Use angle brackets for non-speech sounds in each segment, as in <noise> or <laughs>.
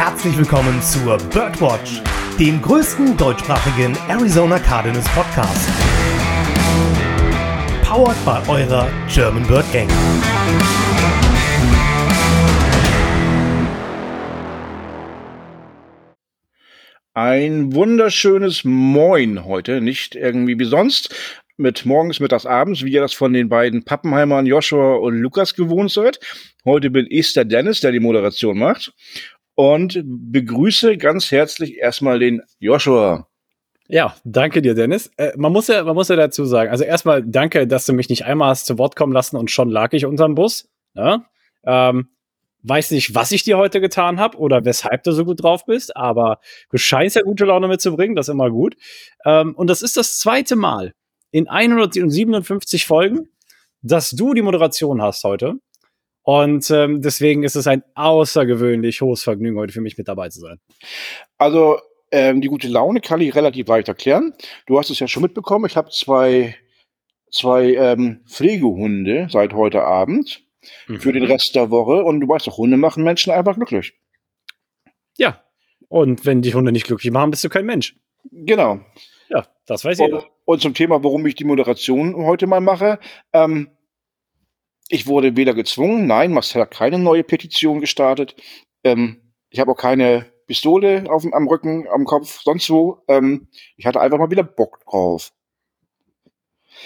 herzlich willkommen zur Birdwatch, dem größten deutschsprachigen Arizona Cardinals Podcast. Powered by eurer German Bird Gang. Ein wunderschönes Moin heute, nicht irgendwie wie sonst, mit morgens, mittags, abends, wie ihr das von den beiden Pappenheimern Joshua und Lukas gewohnt seid. Heute bin ich der Dennis, der die Moderation macht und begrüße ganz herzlich erstmal den Joshua. Ja, danke dir, Dennis. Äh, man, muss ja, man muss ja dazu sagen, also erstmal danke, dass du mich nicht einmal hast zu Wort kommen lassen und schon lag ich unterm Bus. Ja? Ähm, weiß nicht, was ich dir heute getan habe oder weshalb du so gut drauf bist, aber du scheinst ja gute Laune mitzubringen, das ist immer gut. Ähm, und das ist das zweite Mal in 157 Folgen, dass du die Moderation hast heute. Und ähm, deswegen ist es ein außergewöhnlich hohes Vergnügen, heute für mich mit dabei zu sein. Also ähm, die gute Laune kann ich relativ leicht erklären. Du hast es ja schon mitbekommen. Ich habe zwei, zwei ähm, Pflegehunde seit heute Abend mhm. für den Rest der Woche. Und du weißt doch, Hunde machen Menschen einfach glücklich. Ja. Und wenn die Hunde nicht glücklich machen, bist du kein Mensch. Genau. Ja, das weiß jeder. Und zum Thema, warum ich die Moderation heute mal mache. Ähm, ich wurde weder gezwungen, nein, Marcel hat keine neue Petition gestartet. Ähm, ich habe auch keine Pistole auf, am Rücken, am Kopf, sonst wo. Ähm, ich hatte einfach mal wieder Bock drauf.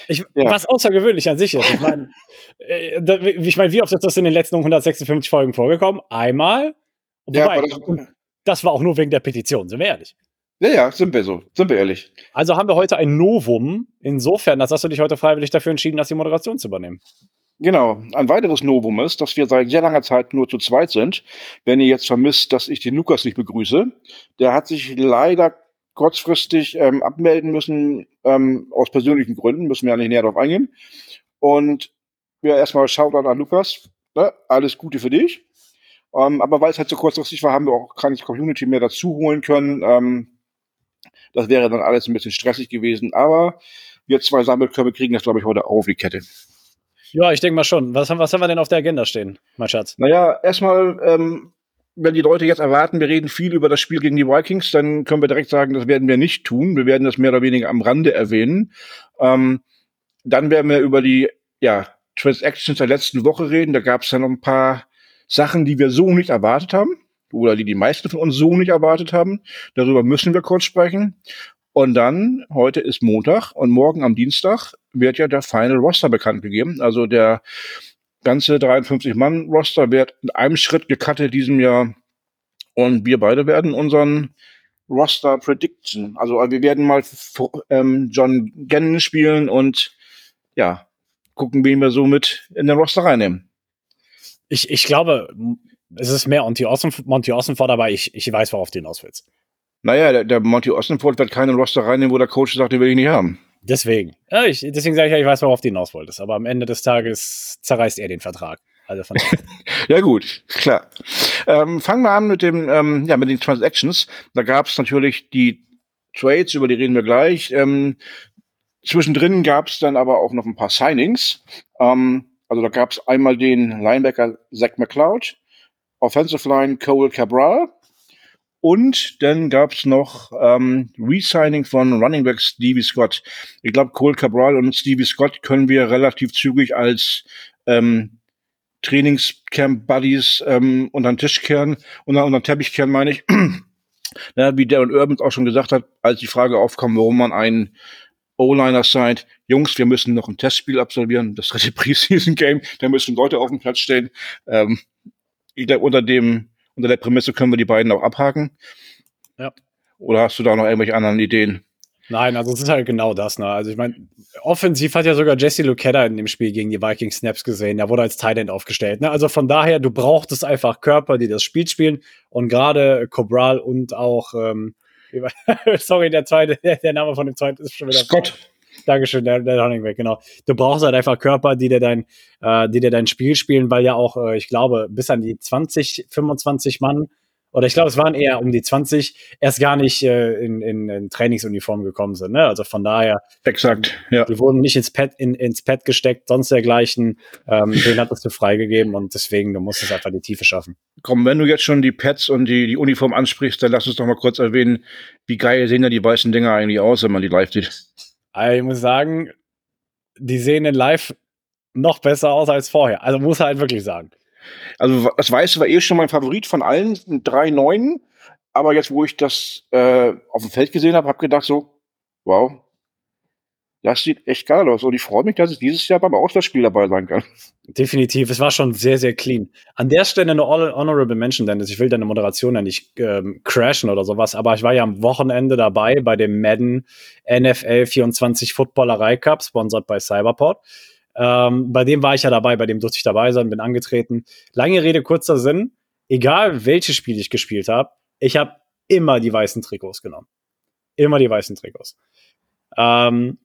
Ich, ja. Was außergewöhnlich an sich ist. Ich meine, <laughs> äh, ich mein, wie oft ist das in den letzten 156 Folgen vorgekommen? Einmal. Wobei, ja, das, das, war auch nur wegen der Petition, sind wir ehrlich. Ja, ja, sind wir so, sind wir ehrlich. Also haben wir heute ein Novum, insofern, dass hast du dich heute freiwillig dafür entschieden, dass die Moderation zu übernehmen. Genau. Ein weiteres Novum ist, dass wir seit sehr langer Zeit nur zu zweit sind. Wenn ihr jetzt vermisst, dass ich den Lukas nicht begrüße, der hat sich leider kurzfristig ähm, abmelden müssen, ähm, aus persönlichen Gründen, müssen wir ja nicht näher darauf eingehen. Und ja, erstmal Shoutout an Lukas. Ne? Alles Gute für dich. Ähm, aber weil es halt so kurzfristig war, haben wir auch keine Community mehr dazu holen können. Ähm, das wäre dann alles ein bisschen stressig gewesen. Aber wir zwei Sammelkörbe kriegen das, glaube ich, heute auf die Kette. Ja, ich denke mal schon. Was haben, was haben wir denn auf der Agenda stehen, mein Schatz? Naja, erstmal, ähm, wenn die Leute jetzt erwarten, wir reden viel über das Spiel gegen die Vikings, dann können wir direkt sagen, das werden wir nicht tun. Wir werden das mehr oder weniger am Rande erwähnen. Ähm, dann werden wir über die ja, Transactions der letzten Woche reden. Da gab es ja noch ein paar Sachen, die wir so nicht erwartet haben oder die die meisten von uns so nicht erwartet haben. Darüber müssen wir kurz sprechen. Und dann, heute ist Montag und morgen am Dienstag wird ja der Final Roster bekannt gegeben. Also der ganze 53-Mann-Roster wird in einem Schritt gecuttet diesem Jahr. Und wir beide werden unseren Roster Prediction. Also wir werden mal ähm, John Gannon spielen und ja, gucken, wen wir so mit in den Roster reinnehmen. Ich, ich glaube, es ist mehr Monty Ossenford, Monty Ossenford, aber ich, ich weiß, worauf du hinaus willst. Naja, der, der Monty Ossenford wird keinen Roster reinnehmen, wo der Coach sagt, den will ich nicht haben. Deswegen. Ja, ich, deswegen sage ich ja, ich weiß, worauf du hinaus wolltest. Aber am Ende des Tages zerreißt er den Vertrag. Also von <laughs> ja gut, klar. Ähm, fangen wir an mit dem, ähm, ja, mit den Transactions. Da gab es natürlich die Trades, über die reden wir gleich. Ähm, zwischendrin gab es dann aber auch noch ein paar Signings. Ähm, also da gab es einmal den Linebacker Zach McCloud, Offensive Line Cole Cabral, und dann gab's noch ähm, Resigning von Running Back Stevie Scott. Ich glaube, Cole Cabral und Stevie Scott können wir relativ zügig als ähm, Trainingscamp-Buddies ähm, unter den Tisch kehren, unter, unter den Teppich kehren, meine ich. <clears throat> Na, wie Darren Urban auch schon gesagt hat, als die Frage aufkam, warum man einen O-Liner seid, Jungs, wir müssen noch ein Testspiel absolvieren, das dritte <laughs> Preseason-Game, da müssen Leute auf dem Platz stehen. Ähm, ich glaube, unter dem unter der Prämisse können wir die beiden auch abhaken. Ja. Oder hast du da noch irgendwelche anderen Ideen? Nein, also es ist halt genau das. Ne? Also ich meine, offensiv hat ja sogar Jesse Luketta in dem Spiel gegen die Vikings Snaps gesehen. Der wurde als Tight End aufgestellt. Ne? Also von daher, du brauchtest einfach Körper, die das Spiel spielen. Und gerade Cobral und auch, ähm, <laughs> sorry, der zweite, der Name von dem zweiten ist schon wieder. Scott. Dankeschön, der, der Running Back, genau. Du brauchst halt einfach Körper, die dir dein, äh, die dir dein Spiel spielen, weil ja auch, äh, ich glaube, bis an die 20, 25 Mann oder ich glaube, es waren eher um die 20, erst gar nicht äh, in, in, in Trainingsuniform gekommen sind. Ne? Also von daher. Exakt, ja. Die wurden nicht ins Pad, in, ins Pad gesteckt, sonst dergleichen. Ähm, den hattest du freigegeben und deswegen, du musstest einfach die Tiefe schaffen. Komm, wenn du jetzt schon die Pads und die, die Uniform ansprichst, dann lass uns doch mal kurz erwähnen, wie geil sehen da die weißen Dinger eigentlich aus, wenn man die live sieht. Also ich muss sagen, die sehen in live noch besser aus als vorher. Also muss er halt wirklich sagen. Also das Weiße war eh schon mein Favorit von allen drei neuen. Aber jetzt, wo ich das äh, auf dem Feld gesehen habe, habe gedacht so, wow, das sieht echt geil aus. Und ich freue mich, dass ich dieses Jahr beim Auswärtsspiel dabei sein kann. Definitiv. Es war schon sehr, sehr clean. An der Stelle eine Honorable Mention, Dennis. Ich will deine Moderation ja nicht ähm, crashen oder sowas, aber ich war ja am Wochenende dabei bei dem Madden NFL 24 Footballerei Cup, sponsored bei Cyberport. Ähm, bei dem war ich ja dabei, bei dem durfte ich dabei sein, bin angetreten. Lange Rede, kurzer Sinn. Egal welches Spiel ich gespielt habe, ich habe immer die weißen Trikots genommen. Immer die weißen Trikots. Ähm,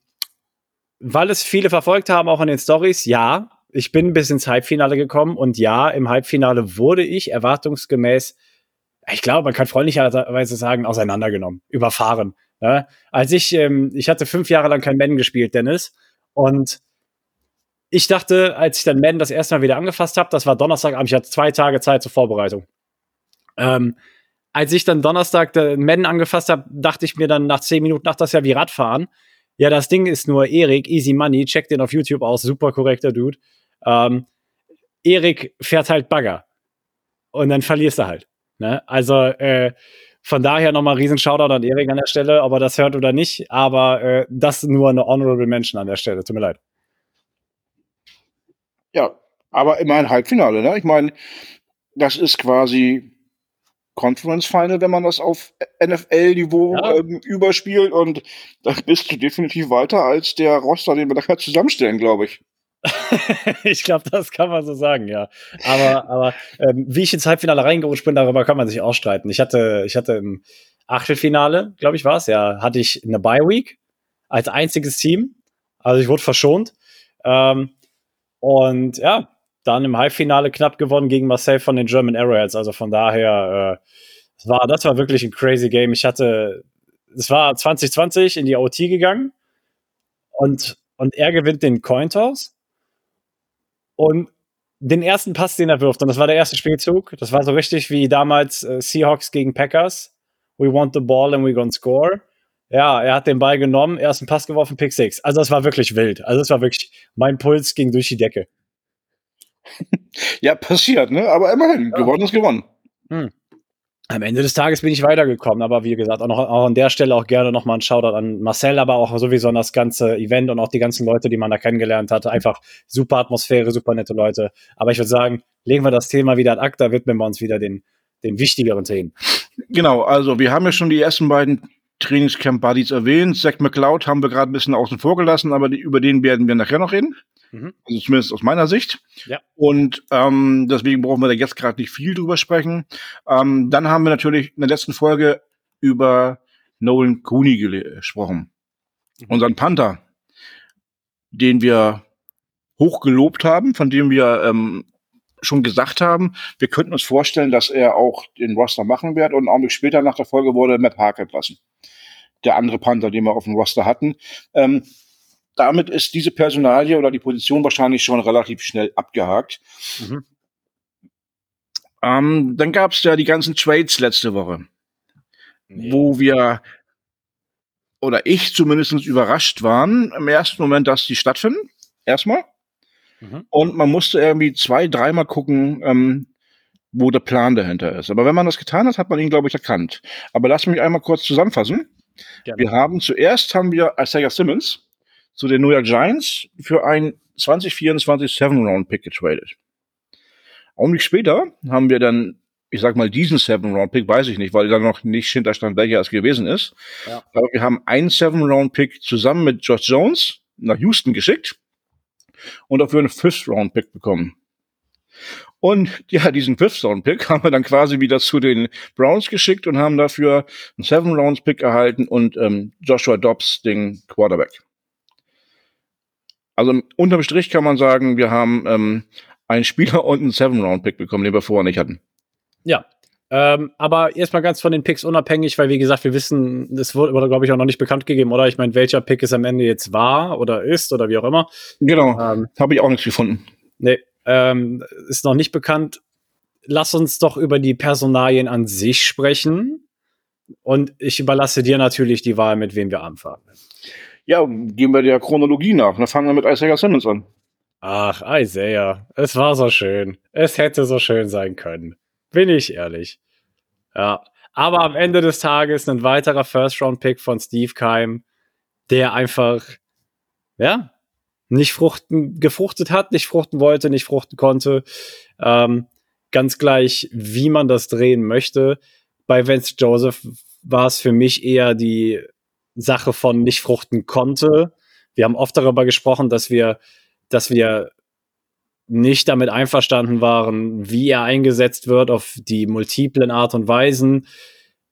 weil es viele verfolgt haben, auch in den Stories, ja, ich bin bis ins Halbfinale gekommen und ja, im Halbfinale wurde ich erwartungsgemäß, ich glaube, man kann freundlicherweise sagen, auseinandergenommen, überfahren. Ne? Als ich, ähm, ich hatte fünf Jahre lang kein Madden gespielt, Dennis, und ich dachte, als ich dann Madden das erste Mal wieder angefasst habe, das war Donnerstagabend, ich hatte zwei Tage Zeit zur Vorbereitung. Ähm, als ich dann Donnerstag Madden angefasst habe, dachte ich mir dann nach zehn Minuten, ach, das ist ja wie Radfahren. Ja, das Ding ist nur Erik, Easy Money, check den auf YouTube aus, super korrekter Dude. Ähm, Erik fährt halt Bagger. Und dann verlierst du halt. Ne? Also, äh, von daher nochmal riesen Shoutout an Erik an der Stelle, ob er das hört oder nicht. Aber äh, das nur eine Honorable Mention an der Stelle. Tut mir leid. Ja, aber immerhin Halbfinale, ne? Ich meine, das ist quasi Conference Final, wenn man das auf NFL-Niveau ja. ähm, überspielt und da bist du definitiv weiter als der Roster, den wir da zusammenstellen, glaube ich. <laughs> ich glaube, das kann man so sagen, ja. Aber, aber ähm, wie ich ins Halbfinale reingerutscht bin, darüber kann man sich auch streiten. Ich hatte, ich hatte im Achtelfinale, glaube ich, war es, ja, hatte ich eine Bye Week als einziges Team. Also ich wurde verschont. Ähm, und ja, dann im Halbfinale knapp gewonnen gegen Marcel von den German Arrowheads. Also von daher, äh, das, war, das war wirklich ein crazy Game. Ich hatte, es war 2020 in die OT gegangen und, und er gewinnt den Cointoss und den ersten Pass, den er wirft. Und das war der erste Spielzug. Das war so richtig wie damals äh, Seahawks gegen Packers. We want the ball and we gonna score. Ja, er hat den Ball genommen, ersten Pass geworfen, Pick 6. Also das war wirklich wild. Also das war wirklich, mein Puls ging durch die Decke. <laughs> ja, passiert, ne? Aber immerhin, ja. gewonnen ist gewonnen. Hm. Am Ende des Tages bin ich weitergekommen, aber wie gesagt, auch, noch, auch an der Stelle auch gerne nochmal ein Shoutout an Marcel, aber auch sowieso an das ganze Event und auch die ganzen Leute, die man da kennengelernt hat. Einfach super Atmosphäre, super nette Leute. Aber ich würde sagen, legen wir das Thema wieder ad acta, widmen wir uns wieder den, den wichtigeren Themen. Genau, also wir haben ja schon die ersten beiden Trainingscamp Buddies erwähnt. Zack McCloud haben wir gerade ein bisschen außen vor gelassen, aber die, über den werden wir nachher noch reden. Mhm. Also zumindest aus meiner Sicht. Ja. Und ähm, deswegen brauchen wir da jetzt gerade nicht viel drüber sprechen. Ähm, dann haben wir natürlich in der letzten Folge über Nolan Cooney gesprochen. Mhm. Unseren Panther, den wir hochgelobt haben, von dem wir ähm, schon gesagt haben, wir könnten uns vorstellen, dass er auch den Roster machen wird. Und einen Augenblick später nach der Folge wurde Matt Parker entlassen. Der andere Panther, den wir auf dem Roster hatten. Ähm, damit ist diese Personalie oder die Position wahrscheinlich schon relativ schnell abgehakt. Mhm. Ähm, dann gab es ja die ganzen Trades letzte Woche, nee. wo wir oder ich zumindest überrascht waren im ersten Moment, dass die stattfinden. Erstmal. Mhm. Und man musste irgendwie zwei, dreimal gucken, ähm, wo der Plan dahinter ist. Aber wenn man das getan hat, hat man ihn, glaube ich, erkannt. Aber lass mich einmal kurz zusammenfassen. Gerne. Wir haben zuerst haben wir Isaiah Simmons, zu den New York Giants für ein 2024 Seven-Round-Pick getradet. Augenblick später haben wir dann, ich sag mal, diesen Seven-Round-Pick, weiß ich nicht, weil da noch nicht hinterstand, welcher es gewesen ist. Ja. Aber wir haben einen Seven-Round-Pick zusammen mit Josh Jones nach Houston geschickt und dafür einen Fifth-Round-Pick bekommen. Und ja, diesen Fifth-Round-Pick haben wir dann quasi wieder zu den Browns geschickt und haben dafür einen Seven-Round-Pick erhalten und ähm, Joshua Dobbs, den Quarterback. Also unterm Strich kann man sagen, wir haben ähm, einen Spieler und einen Seven-Round-Pick bekommen, den wir vorher nicht hatten. Ja, Ähm, aber erstmal ganz von den Picks unabhängig, weil wie gesagt, wir wissen, es wurde, wurde glaube ich, auch noch nicht bekannt gegeben, oder? Ich meine, welcher Pick es am Ende jetzt war oder ist oder wie auch immer. Genau. Ähm, Habe ich auch nichts gefunden. Nee, ähm, ist noch nicht bekannt. Lass uns doch über die Personalien an sich sprechen. Und ich überlasse dir natürlich die Wahl, mit wem wir anfangen. Ja, gehen wir der Chronologie nach. Dann fangen wir mit Isaiah Simmons an. Ach, Isaiah, es war so schön. Es hätte so schön sein können. Bin ich ehrlich. Ja. Aber am Ende des Tages ein weiterer First-Round-Pick von Steve Keim, der einfach, ja, nicht fruchten, gefruchtet hat, nicht fruchten wollte, nicht fruchten konnte. Ähm, ganz gleich, wie man das drehen möchte. Bei Vance Joseph war es für mich eher die Sache von nicht fruchten konnte. Wir haben oft darüber gesprochen, dass wir, dass wir nicht damit einverstanden waren, wie er eingesetzt wird auf die multiplen Art und Weisen,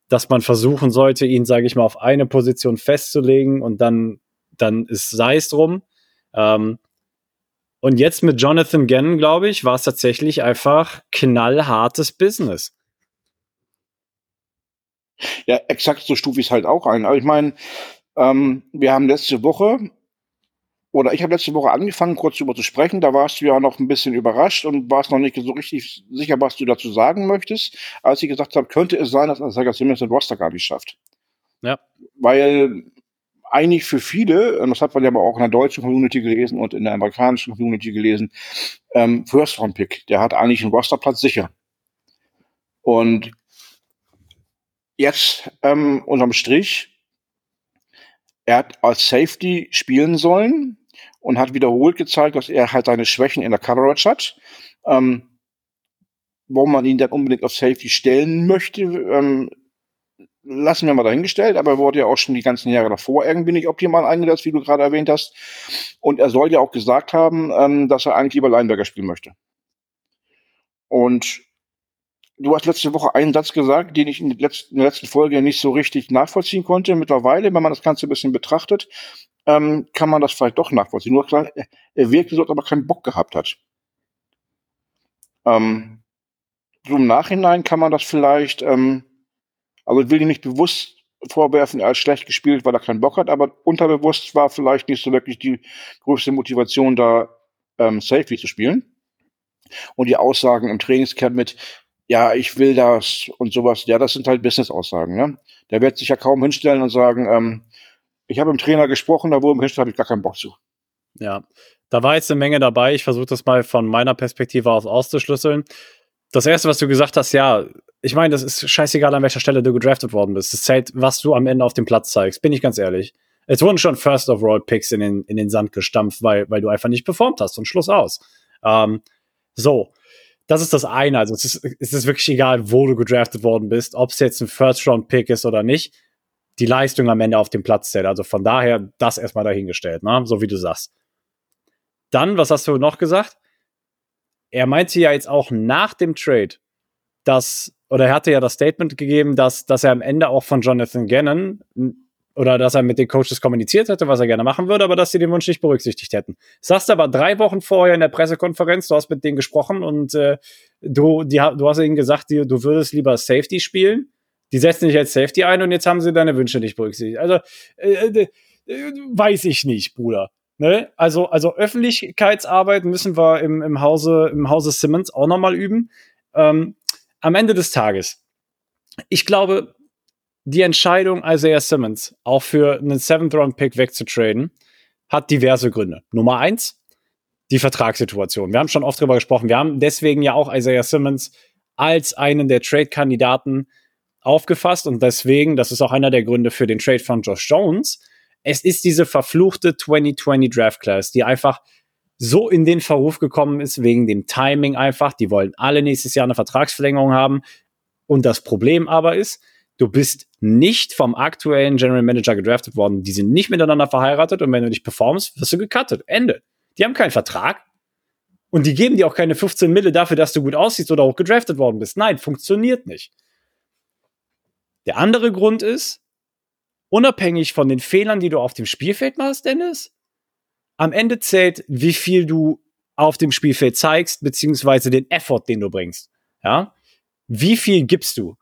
dass man versuchen sollte, ihn, sage ich mal, auf eine Position festzulegen und dann, dann ist sei es drum. Ähm, und jetzt mit Jonathan Gannon, glaube ich, war es tatsächlich einfach knallhartes Business. Ja, exakt so stufe ich es halt auch ein. Aber ich meine, ähm, wir haben letzte Woche, oder ich habe letzte Woche angefangen, kurz darüber zu sprechen. Da warst du ja noch ein bisschen überrascht und warst noch nicht so richtig sicher, was du dazu sagen möchtest. Als ich gesagt habe, könnte es sein, dass Isaiah Simmons den Roster gar nicht schafft. Ja. Weil eigentlich für viele, das hat man ja aber auch in der deutschen Community gelesen und in der amerikanischen Community gelesen, ähm, First Round Pick. Der hat eigentlich einen Rosterplatz sicher. Und jetzt ähm, unterm Strich, er hat als Safety spielen sollen und hat wiederholt gezeigt, dass er halt seine Schwächen in der Coverage hat. Ähm, warum man ihn dann unbedingt auf Safety stellen möchte, ähm, lassen wir mal dahingestellt, aber er wurde ja auch schon die ganzen Jahre davor irgendwie nicht optimal eingesetzt, wie du gerade erwähnt hast. Und er soll ja auch gesagt haben, ähm, dass er eigentlich lieber Linebacker spielen möchte. Und du hast letzte Woche einen Satz gesagt, den ich in, letzten, in der letzten Folge nicht so richtig nachvollziehen konnte. Mittlerweile, wenn man das Ganze ein bisschen betrachtet, ähm, kann man das vielleicht doch nachvollziehen. Nur klar, er wirkte so, als ob er keinen Bock gehabt hat. Ähm, so im Nachhinein kann man das vielleicht, ähm, also ich will ihn nicht bewusst vorwerfen, er hat schlecht gespielt, weil er keinen Bock hat, aber unterbewusst war vielleicht nicht so wirklich die größte Motivation da, ähm, Safety zu spielen. Und die Aussagen im Trainingscamp mit, ja, ich will das und sowas. Ja, das sind halt Business-Aussagen. Ne? Der wird sich ja kaum hinstellen und sagen, ähm, ich habe dem Trainer gesprochen, da wo im Hinstellen habe ich gar keinen Bock zu. Ja, da war jetzt eine Menge dabei. Ich versuche das mal von meiner Perspektive aus auszuschlüsseln. Das erste, was du gesagt hast, ja, ich meine, das ist scheißegal, an welcher Stelle du gedraftet worden bist. Das zählt, was du am Ende auf dem Platz zeigst, bin ich ganz ehrlich. Es wurden schon First of All Picks in den, in den Sand gestampft, weil, weil du einfach nicht performt hast und Schluss aus. Ähm, so das ist das eine. Also es ist, es ist wirklich egal, wo du gedraftet worden bist, ob es jetzt ein First-Round-Pick ist oder nicht. Die Leistung am Ende auf dem Platz zählt. Also von daher das erstmal dahingestellt, ne? so wie du sagst. Dann, was hast du noch gesagt? Er meinte ja jetzt auch nach dem Trade, dass, oder er hatte ja das Statement gegeben, dass, dass er am Ende auch von Jonathan Gannon oder dass er mit den Coaches kommuniziert hätte, was er gerne machen würde, aber dass sie den Wunsch nicht berücksichtigt hätten. Sagst aber drei Wochen vorher in der Pressekonferenz, du hast mit denen gesprochen und äh, du, die, du hast ihnen gesagt, die, du würdest lieber Safety spielen. Die setzen dich als Safety ein und jetzt haben sie deine Wünsche nicht berücksichtigt. Also äh, äh, äh, weiß ich nicht, Bruder. Ne? Also, also Öffentlichkeitsarbeit müssen wir im, im, Hause, im Hause Simmons auch nochmal üben. Ähm, am Ende des Tages, ich glaube, die Entscheidung, Isaiah Simmons auch für einen Seventh-Round-Pick wegzutraden, hat diverse Gründe. Nummer eins, die Vertragssituation. Wir haben schon oft darüber gesprochen. Wir haben deswegen ja auch Isaiah Simmons als einen der Trade-Kandidaten aufgefasst und deswegen, das ist auch einer der Gründe für den Trade von Josh Jones. Es ist diese verfluchte 2020 Draft Class, die einfach so in den Verruf gekommen ist wegen dem Timing einfach. Die wollen alle nächstes Jahr eine Vertragsverlängerung haben. Und das Problem aber ist, du bist nicht vom aktuellen General Manager gedraftet worden. Die sind nicht miteinander verheiratet und wenn du nicht performst, wirst du gecuttet. Ende. Die haben keinen Vertrag und die geben dir auch keine 15 Mille dafür, dass du gut aussiehst oder auch gedraftet worden bist. Nein, funktioniert nicht. Der andere Grund ist, unabhängig von den Fehlern, die du auf dem Spielfeld machst, Dennis, am Ende zählt, wie viel du auf dem Spielfeld zeigst, beziehungsweise den Effort, den du bringst. Ja? wie viel gibst du?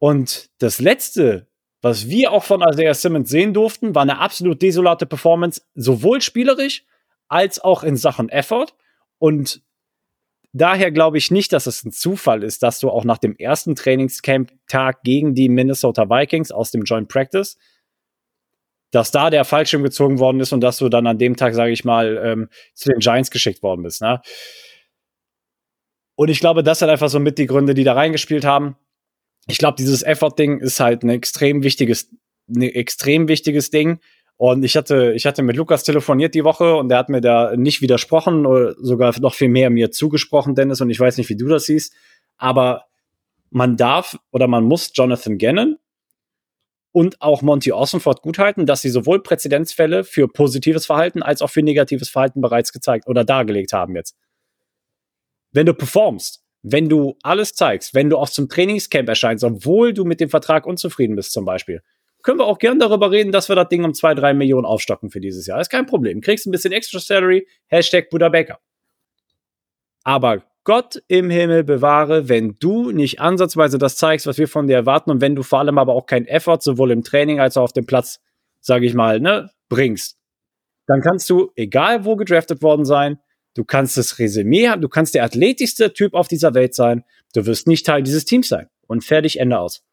Und das letzte, was wir auch von Isaiah Simmons sehen durften, war eine absolut desolate Performance, sowohl spielerisch als auch in Sachen Effort. Und daher glaube ich nicht, dass es ein Zufall ist, dass du auch nach dem ersten Trainingscamp-Tag gegen die Minnesota Vikings aus dem Joint Practice, dass da der Fallschirm gezogen worden ist und dass du dann an dem Tag, sage ich mal, ähm, zu den Giants geschickt worden bist. Ne? Und ich glaube, das sind einfach so mit die Gründe, die da reingespielt haben. Ich glaube, dieses Effort-Ding ist halt ein extrem wichtiges, ein extrem wichtiges Ding. Und ich hatte, ich hatte mit Lukas telefoniert die Woche und der hat mir da nicht widersprochen oder sogar noch viel mehr mir zugesprochen, Dennis. Und ich weiß nicht, wie du das siehst. Aber man darf oder man muss Jonathan Gannon und auch Monty Ossenford guthalten, dass sie sowohl Präzedenzfälle für positives Verhalten als auch für negatives Verhalten bereits gezeigt oder dargelegt haben jetzt. Wenn du performst, wenn du alles zeigst, wenn du auch zum Trainingscamp erscheinst, obwohl du mit dem Vertrag unzufrieden bist zum Beispiel, können wir auch gern darüber reden, dass wir das Ding um zwei, drei Millionen aufstocken für dieses Jahr. Ist kein Problem. Kriegst ein bisschen extra Salary, Hashtag Buddha Becker. Aber Gott im Himmel bewahre, wenn du nicht ansatzweise das zeigst, was wir von dir erwarten und wenn du vor allem aber auch keinen Effort sowohl im Training als auch auf dem Platz, sage ich mal, ne, bringst, dann kannst du, egal wo gedraftet worden sein, du kannst das Resümee haben, du kannst der athletischste Typ auf dieser Welt sein, du wirst nicht Teil dieses Teams sein. Und fertig, Ende aus.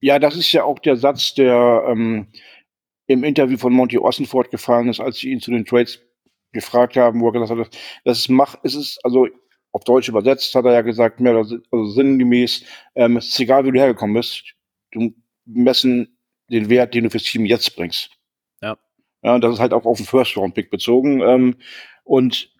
Ja, das ist ja auch der Satz, der ähm, im Interview von Monty Ossenford gefallen ist, als sie ihn zu den Trades gefragt haben, wo er gesagt hat, das ist mach, es ist, also auf Deutsch übersetzt hat er ja gesagt, mehr oder also sinngemäß, ähm, es ist egal, wie du hergekommen bist, du messen den Wert, den du fürs Team jetzt bringst. Ja. Das ist halt auch auf den First-Round-Pick bezogen. Ähm, und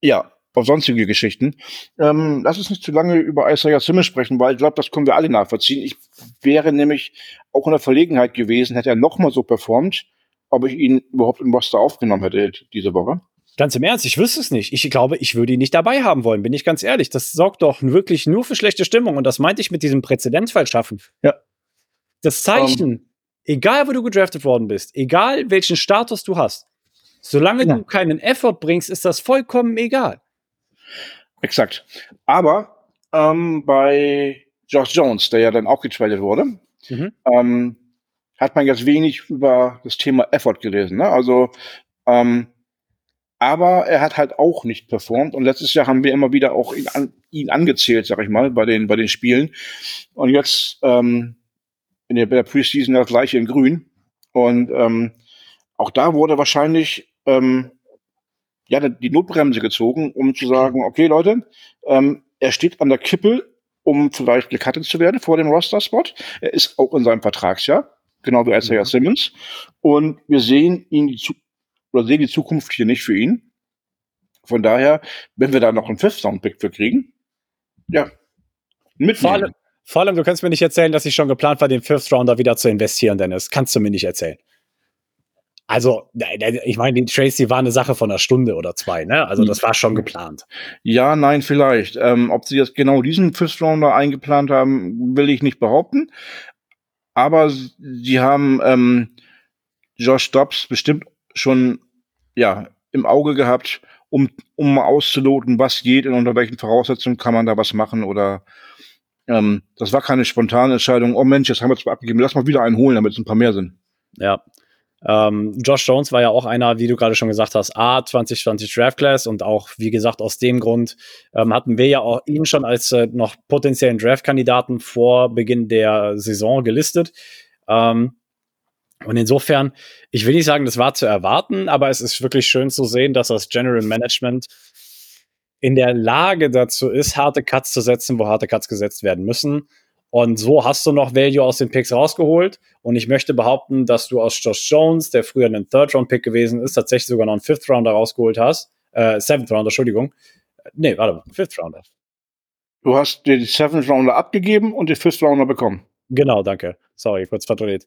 ja, auf sonstige Geschichten. Ähm, lass uns nicht zu lange über Isaiah Simmons sprechen, weil ich glaube, das können wir alle nachvollziehen. Ich wäre nämlich auch in der Verlegenheit gewesen, hätte er nochmal so performt, ob ich ihn überhaupt im Roster aufgenommen hätte diese Woche. Ganz im Ernst, ich wüsste es nicht. Ich glaube, ich würde ihn nicht dabei haben wollen, bin ich ganz ehrlich. Das sorgt doch wirklich nur für schlechte Stimmung und das meinte ich mit diesem Präzedenzfall schaffen. Ja. Das Zeichen, um, ähm. Egal wo du gedraftet worden bist, egal welchen Status du hast, solange ja. du keinen Effort bringst, ist das vollkommen egal. Exakt. Aber ähm, bei Josh Jones, der ja dann auch getradet wurde, mhm. ähm, hat man jetzt wenig über das Thema Effort gelesen. Ne? Also, ähm, aber er hat halt auch nicht performt. Und letztes Jahr haben wir immer wieder auch ihn, an, ihn angezählt, sag ich mal, bei den, bei den Spielen. Und jetzt ähm, in der, der Preseason das gleiche in Grün. Und ähm, auch da wurde wahrscheinlich ähm, ja, die Notbremse gezogen, um zu sagen, okay, Leute, ähm, er steht an der Kippe, um vielleicht gecuttet zu werden vor dem Roster-Spot. Er ist auch in seinem Vertragsjahr, genau wie Isaiah mhm. Simmons. Und wir sehen ihn die oder sehen die Zukunft hier nicht für ihn. Von daher, wenn wir da noch einen Fifth-Sound-Pick für kriegen, ja, mitnehmen. Vor allem, du kannst mir nicht erzählen, dass ich schon geplant war, den Fifth Rounder wieder zu investieren, Dennis. Kannst du mir nicht erzählen. Also, ich meine, die Tracy war eine Sache von einer Stunde oder zwei, ne? Also, das war schon geplant. Ja, nein, vielleicht. Ähm, ob sie jetzt genau diesen First Rounder eingeplant haben, will ich nicht behaupten. Aber sie haben ähm, Josh Dobbs bestimmt schon ja im Auge gehabt, um, um mal auszuloten, was geht und unter welchen Voraussetzungen kann man da was machen oder ähm, das war keine spontane Entscheidung. Oh Mensch, jetzt haben wir es abgegeben, lass mal wieder einen holen, damit es ein paar mehr sind. Ja, ähm, Josh Jones war ja auch einer, wie du gerade schon gesagt hast, A 2020 Draft Class und auch, wie gesagt, aus dem Grund ähm, hatten wir ja auch ihn schon als äh, noch potenziellen Draft-Kandidaten vor Beginn der Saison gelistet. Ähm, und insofern, ich will nicht sagen, das war zu erwarten, aber es ist wirklich schön zu sehen, dass das General Management in der Lage dazu ist, harte Cuts zu setzen, wo harte Cuts gesetzt werden müssen. Und so hast du noch Value aus den Picks rausgeholt. Und ich möchte behaupten, dass du aus Josh Jones, der früher ein Third-Round-Pick gewesen ist, tatsächlich sogar noch einen Fifth-Rounder rausgeholt hast. Äh, Seventh-Rounder, Entschuldigung. Nee, warte, Fifth-Rounder. Du hast dir die Seventh-Rounder abgegeben und die Fifth-Rounder bekommen. Genau, danke. Sorry, kurz verdreht.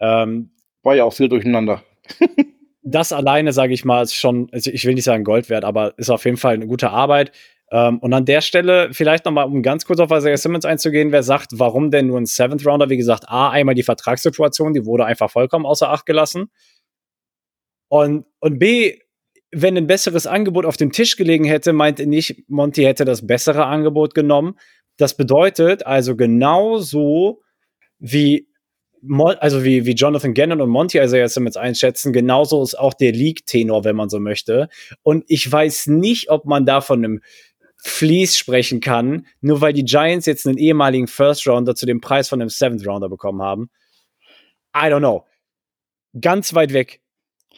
Ähm, War ja auch viel durcheinander. <laughs> das alleine, sage ich mal, ist schon, also ich will nicht sagen Gold wert, aber ist auf jeden Fall eine gute Arbeit. Ähm, und an der Stelle vielleicht nochmal, um ganz kurz auf Isaiah Simmons einzugehen, wer sagt, warum denn nur ein Seventh Rounder? Wie gesagt, A, einmal die Vertragssituation, die wurde einfach vollkommen außer Acht gelassen. Und, und B, wenn ein besseres Angebot auf dem Tisch gelegen hätte, meinte nicht, Monty hätte das bessere Angebot genommen. Das bedeutet also genauso wie also wie, wie Jonathan Gannon und Monty also jetzt damit einschätzen, genauso ist auch der League-Tenor, wenn man so möchte. Und ich weiß nicht, ob man da von einem Fleece sprechen kann, nur weil die Giants jetzt einen ehemaligen First Rounder zu dem Preis von einem Seventh Rounder bekommen haben. I don't know. Ganz weit weg.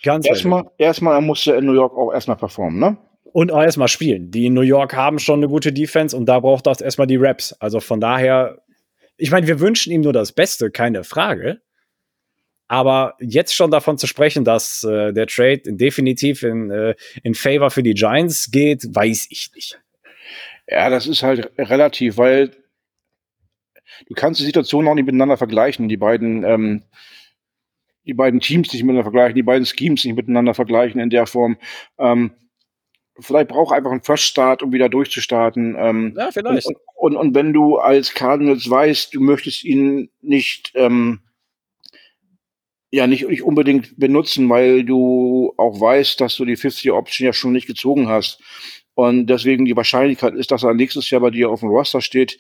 Ganz erstmal, erstmal muss er in New York auch erstmal performen, ne? Und auch erstmal spielen. Die in New York haben schon eine gute Defense und da braucht das erstmal die Raps. Also von daher, ich meine, wir wünschen ihm nur das Beste, keine Frage. Aber jetzt schon davon zu sprechen, dass äh, der Trade definitiv in, äh, in Favor für die Giants geht, weiß ich nicht. Ja, das ist halt relativ, weil du kannst die Situation auch nicht miteinander vergleichen. Die beiden, ähm, die beiden Teams nicht miteinander vergleichen, die beiden Schemes nicht miteinander vergleichen in der Form. Ähm, vielleicht braucht einfach einen First Start, um wieder durchzustarten. Ähm, ja, vielleicht. Und, und, und, wenn du als Cardinals weißt, du möchtest ihn nicht, ähm, ja, nicht, nicht unbedingt benutzen, weil du auch weißt, dass du die 50 Option ja schon nicht gezogen hast. Und deswegen die Wahrscheinlichkeit ist, dass er nächstes Jahr bei dir auf dem Roster steht,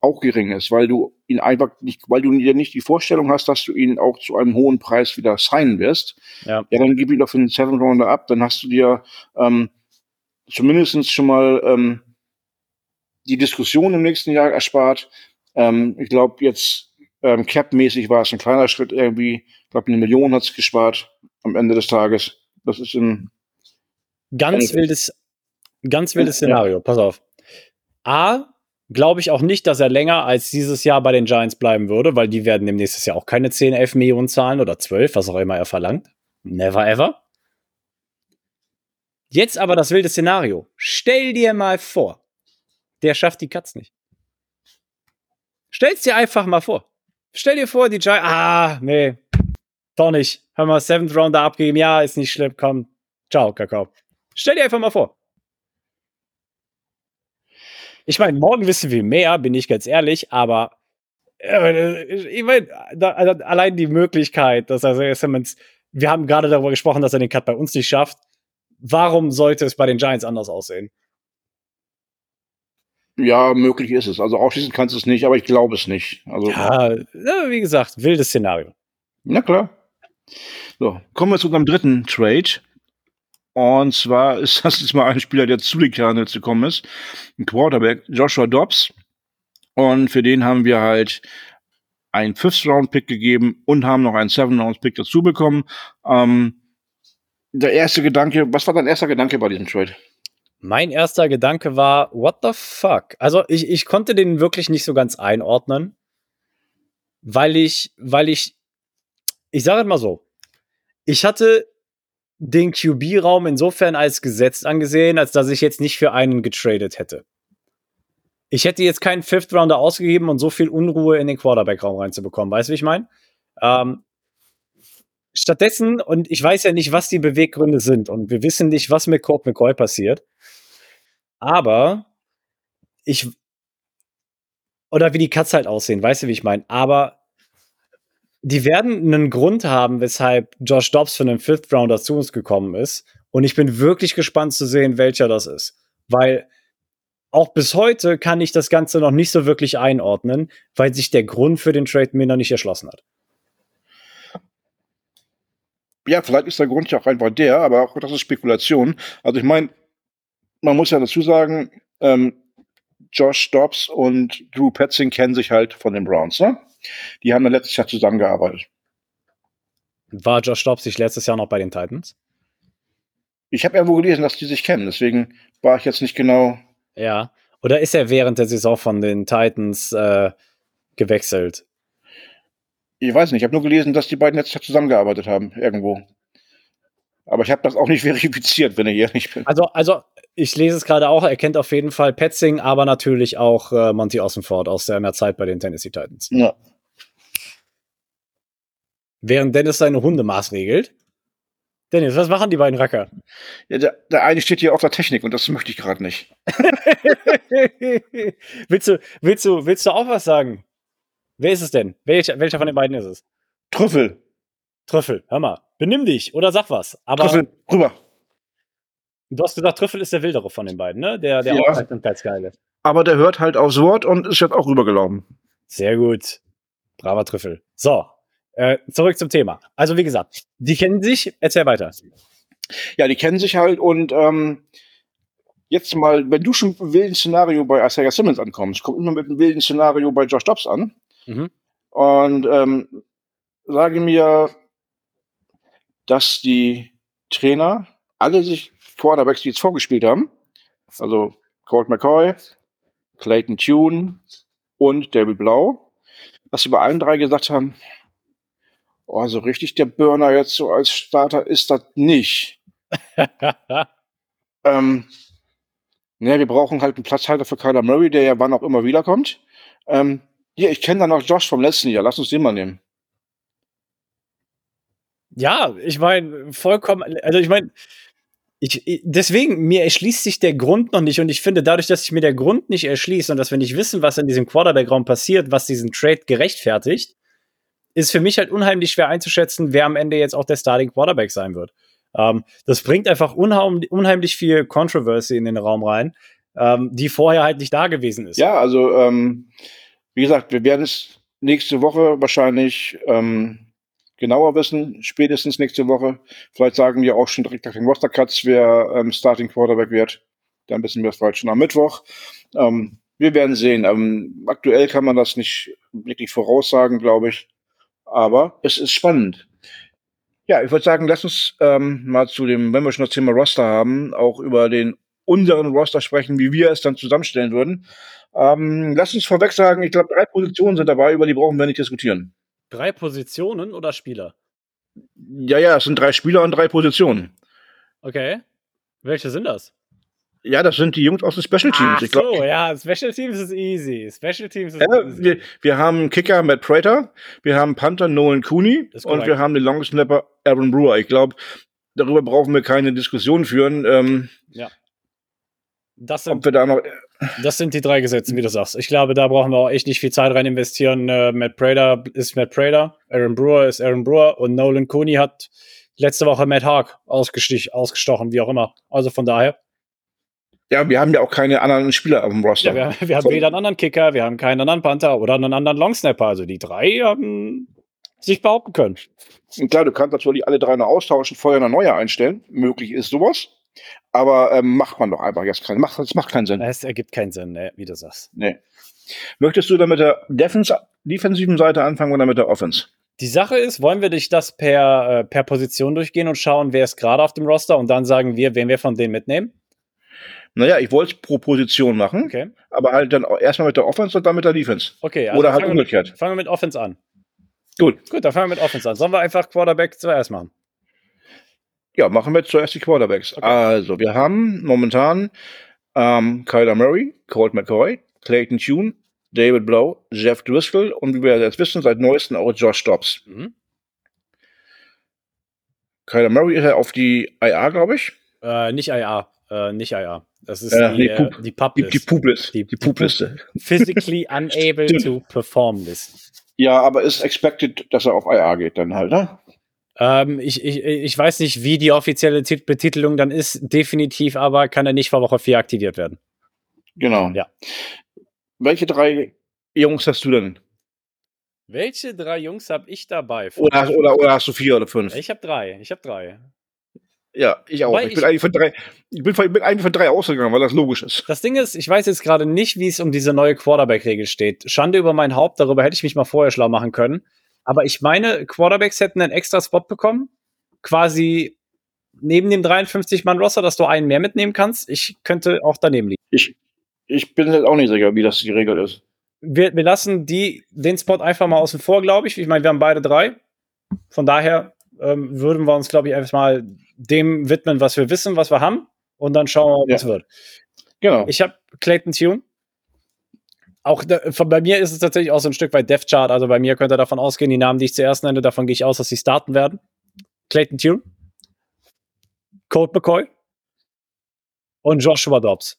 auch gering ist, weil du ihn einfach nicht, weil du dir nicht die Vorstellung hast, dass du ihn auch zu einem hohen Preis wieder signen wirst. Ja, ja dann gib ihn doch für den Seven Rounder ab, dann hast du dir ähm, zumindest schon mal ähm, die Diskussion im nächsten Jahr erspart. Ähm, ich glaube, jetzt ähm, Cap-mäßig war es ein kleiner Schritt irgendwie. Ich glaube, eine Million hat es gespart am Ende des Tages. Das ist ein ganz wildes, ganz wildes Szenario. Ja. Pass auf. A, glaube ich auch nicht, dass er länger als dieses Jahr bei den Giants bleiben würde, weil die werden im nächsten Jahr auch keine 10, 11 Millionen zahlen oder 12, was auch immer er verlangt. Never ever. Jetzt aber das wilde Szenario. Stell dir mal vor, der schafft die Katz nicht. Stell's dir einfach mal vor. Stell dir vor, die Giants, ah, nee, doch nicht. Haben wir Seventh Rounder abgegeben, ja, ist nicht schlimm, komm. Ciao, Kakao. Stell dir einfach mal vor. Ich meine, morgen wissen wir mehr, bin ich ganz ehrlich, aber äh, ich meine, allein die Möglichkeit, dass er Simmons, wir haben gerade darüber gesprochen, dass er den Cut bei uns nicht schafft. Warum sollte es bei den Giants anders aussehen? Ja, möglich ist es. Also ausschließen kannst du es nicht, aber ich glaube es nicht. Also, ja, wie gesagt, wildes Szenario. Na klar. So, kommen wir zu unserem dritten Trade. Und zwar ist <laughs> das jetzt mal ein Spieler, der zu den Cardinals gekommen ist. Ein Quarterback, Joshua Dobbs. Und für den haben wir halt einen Fifth-Round-Pick gegeben und haben noch einen Seven-Round-Pick dazu bekommen. Ähm, der erste Gedanke, was war dein erster Gedanke bei diesem Trade? Mein erster Gedanke war, what the fuck? Also ich, ich konnte den wirklich nicht so ganz einordnen, weil ich, weil ich, ich sage mal so, ich hatte den QB-Raum insofern als gesetzt angesehen, als dass ich jetzt nicht für einen getradet hätte. Ich hätte jetzt keinen Fifth Rounder ausgegeben und so viel Unruhe in den Quarterback-Raum reinzubekommen. Weißt du, wie ich meine? Ähm, stattdessen, und ich weiß ja nicht, was die Beweggründe sind, und wir wissen nicht, was mit Colt McCoy passiert, aber ich, oder wie die Cuts halt aussehen, weißt du, wie ich meine? Aber die werden einen Grund haben, weshalb Josh Dobbs für einen Fifth Rounder zu uns gekommen ist. Und ich bin wirklich gespannt zu sehen, welcher das ist. Weil auch bis heute kann ich das Ganze noch nicht so wirklich einordnen, weil sich der Grund für den Trade mir noch nicht erschlossen hat. Ja, vielleicht ist der Grund ja auch einfach der, aber auch das ist Spekulation. Also ich meine, man muss ja dazu sagen, ähm, Josh Dobbs und Drew Petzing kennen sich halt von den Browns, ne? Die haben dann letztes Jahr zusammengearbeitet. War Josh Dobbs sich letztes Jahr noch bei den Titans? Ich habe irgendwo gelesen, dass die sich kennen, deswegen war ich jetzt nicht genau. Ja. Oder ist er während der Saison von den Titans äh, gewechselt? Ich weiß nicht, ich habe nur gelesen, dass die beiden jetzt zusammengearbeitet haben, irgendwo. Aber ich habe das auch nicht <laughs> verifiziert, wenn ich ehrlich bin. Also, also ich lese es gerade auch, er kennt auf jeden Fall Petzing, aber natürlich auch äh, Monty Ossenford aus seiner Zeit bei den Tennessee Titans. Ja. Während Dennis seine Hunde maßregelt. Dennis, was machen die beiden Racker? Ja, der, der eine steht hier auf der Technik und das möchte ich gerade nicht. <laughs> willst, du, willst, du, willst du auch was sagen? Wer ist es denn? Welcher, welcher von den beiden ist es? Trüffel. Trüffel, hör mal. Benimm dich oder sag was. Aber Trüffel, rüber. Du hast gesagt, Trüffel ist der Wildere von den beiden, ne? Der, der Ja. auch halt. Aber der hört halt aufs Wort und ist jetzt auch rübergelaufen. Sehr gut. Braver Trüffel. So, äh, zurück zum Thema. Also, wie gesagt, die kennen sich. Erzähl weiter. Ja, die kennen sich halt und ähm, jetzt mal, wenn du schon mit einem wilden Szenario bei Isaiah Simmons ankommst, komm immer mit einem wilden Szenario bei Josh Dobbs an Mhm. und ähm, sage mir, dass die Trainer alle sich Quarterbacks, die jetzt vorgespielt haben, also Colt McCoy, Clayton Tune und David Blau, dass sie bei allen drei gesagt haben, oh, so richtig der Burner jetzt so als Starter ist das nicht. <laughs> Ähm, ne, wir brauchen halt einen Platzhalter für Kyler Murray, der ja wann auch immer wiederkommt. Ähm, hier, ich kenne da noch Josh vom letzten Jahr. Lass uns den mal nehmen. ja, ich meine, vollkommen, also ich meine, ich, ich- deswegen, mir erschließt sich der Grund noch nicht und ich finde, dadurch, dass sich mir der Grund nicht erschließt und dass wir nicht wissen, was in diesem Quarterback-Raum passiert, was diesen Trade gerechtfertigt, ist für mich halt unheimlich schwer einzuschätzen, wer am Ende jetzt auch der Starting Quarterback sein wird. Ähm, das bringt einfach unheim, unheimlich viel Controversy in den Raum rein, ähm, die vorher halt nicht da gewesen ist. Ja, also, ähm, wie gesagt, wir werden es nächste Woche wahrscheinlich ähm, genauer wissen, spätestens nächste Woche. Vielleicht sagen wir auch schon direkt nach den Roster Cuts, wer ähm, Starting Quarterback wird. Dann wissen wir es vielleicht schon am Mittwoch. Ähm, wir werden sehen. Ähm, aktuell kann man das nicht wirklich voraussagen, glaube ich. Aber es ist spannend. Ja, ich würde sagen, lass uns ähm, mal zu dem, wenn wir schon das Thema Roster haben, auch über den unseren Roster sprechen, wie wir es dann zusammenstellen würden. Ähm, lass uns vorweg sagen, ich glaube, drei Positionen sind dabei, über die brauchen wir nicht diskutieren. Drei Positionen oder Spieler? Ja, ja, es sind drei Spieler und drei Positionen. Okay. Welche sind das? Ja, das sind die Jungs aus den Special Teams. Ach ich glaub, so, ja, Special Teams ist easy. Special Teams ist ja, easy. wir, wir haben Kicker Matt Prater, wir haben Panther Nolan Cooney und wir haben den Long Snapper Aaron Brewer. Ich glaube, darüber brauchen wir keine Diskussion führen, ähm, Das ob sind, wir da noch. Das sind die drei Gesetze, wie du sagst. Ich glaube, da brauchen wir auch echt nicht viel Zeit rein investieren. Äh, Matt Prater ist Matt Prater, Aaron Brewer ist Aaron Brewer und Nolan Cooney hat letzte Woche Matt Haag ausgestochen, wie auch immer. Also von daher, Ja, wir haben ja auch keine anderen Spieler auf dem Roster. ja, wir, wir haben weder einen anderen Kicker, wir haben keinen anderen Panther oder einen anderen Longsnapper. Also die drei haben sich behaupten können. Und klar, du kannst natürlich alle drei noch austauschen, vorher eine neue einstellen. Möglich ist sowas. Aber ähm, macht man doch einfach jetzt keinen. Macht, das macht keinen Sinn. Es ergibt keinen Sinn, ne, wie du sagst. Nee. Möchtest du dann mit der Defens defensiven Seite anfangen oder mit der Offense? Die Sache ist, wollen wir dich das per, äh, per Position durchgehen und schauen, wer ist gerade auf dem Roster und dann sagen wir, wen wir von denen mitnehmen? Naja, ich wollte es pro Position machen, Okay. aber halt dann erstmal mit der Offense und dann mit der Defense. Okay, Oder halt umgekehrt. fangen wir mit Offense an. Gut. Gut, dann fangen wir mit Offense an. Sollen wir einfach Quarterback zuerst machen? Ja, machen wir zuerst die Quarterbacks. Okay. Also, wir haben momentan ähm, Kyler Murray, Colt McCoy, Clayton Tune, David Blow, Jeff Driscoll und wie wir jetzt wissen, seit neuestem auch Josh Dobbs. Mhm. Kyler Murray ist ja auf die IA, glaube ich. Äh, nicht IA. Äh, nicht IA. Das ist Äh, die, nee, äh, Pup. die Die, Publis. die. Die- Die, Publiste. Physically unable to perform List. Ja, aber ist expected, dass er auf IA geht dann halt, ne? Ähm, ich, ich, ich weiß nicht, wie die offizielle Tit- Betitelung dann ist. Definitiv aber kann er nicht vor Woche 4 aktiviert werden. Genau. Ja. Welche drei Jungs hast du denn? Welche drei Jungs habe ich dabei? Oder, hast- oder, oder hast du vier oder fünf? Ich habe drei. Ich habe drei. Ja, ich auch. Wobei Ich bin ich- eigentlich von drei, ich bin, ich bin eigentlich von drei ausgegangen, weil das logisch ist. Das Ding ist, ich weiß jetzt gerade nicht, wie es um diese neue Quarterback-Regel steht. Schande über mein Haupt, darüber hätte ich mich mal vorher schlau machen können. Aber ich meine, Quarterbacks hätten einen extra Spot bekommen. Quasi neben dem 53-Mann-Roster, dass du einen mehr mitnehmen kannst. Ich könnte auch daneben liegen. Ich, ich bin jetzt auch nicht sicher, wie das die Regel ist. Wir, wir lassen die, den Spot einfach mal außen vor, glaube ich. Ich meine, wir haben beide drei. Von daher ähm, würden wir uns, glaube ich, einfach mal dem widmen, was wir wissen, was wir haben. Und dann schauen wir, was wird. Genau. Ich habe Clayton Tune. Auch da, von, bei mir ist es tatsächlich auch so ein Stück weit Death Chart. Also bei mir könnt ihr davon ausgehen, die Namen, die ich zuerst nenne, davon gehe ich aus, dass sie starten werden. Clayton Tune, Colt McCoy und Joshua Dobbs.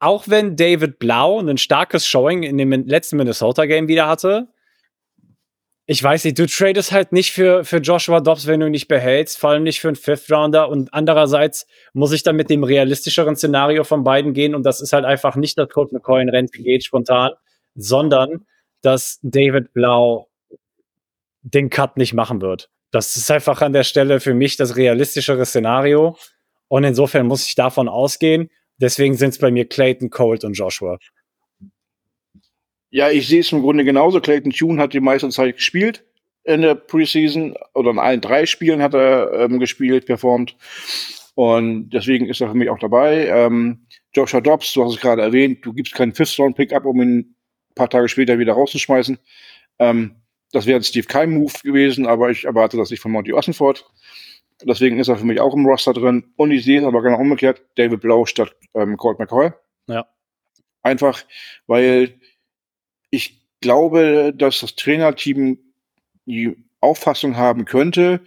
Auch wenn David Blau ein starkes Showing in dem letzten Minnesota-Game wieder hatte, ich weiß nicht, du tradest halt nicht für, für Joshua Dobbs, wenn du ihn nicht behältst, vor allem nicht für einen Fifth Rounder. Und andererseits muss ich dann mit dem realistischeren Szenario von beiden gehen. Und das ist halt einfach nicht, dass Colt McCoy in Rente geht spontan, sondern dass David Blau den Cut nicht machen wird. Das ist einfach an der Stelle für mich das realistischere Szenario. Und insofern muss ich davon ausgehen. Deswegen sind es bei mir Clayton, Colt und Joshua. Ja, ich sehe es im Grunde genauso. Clayton Tune hat die meiste Zeit gespielt in der Preseason oder in allen drei Spielen hat er ähm, gespielt, performt. Und deswegen ist er für mich auch dabei. Ähm, Joshua Dobbs, du hast es gerade erwähnt, du gibst keinen Fifth-Round-Pick ab, um ihn ein paar Tage später wieder rauszuschmeißen. Ähm, das wäre ein Steve Keim-Move gewesen, aber ich erwarte das nicht von Monty Ossenford. Deswegen ist er für mich auch im Roster drin. Und ich sehe es aber genau umgekehrt, David Blau statt ähm, Colt McCoy. Ja. Einfach, weil ich glaube, dass das Trainerteam die Auffassung haben könnte,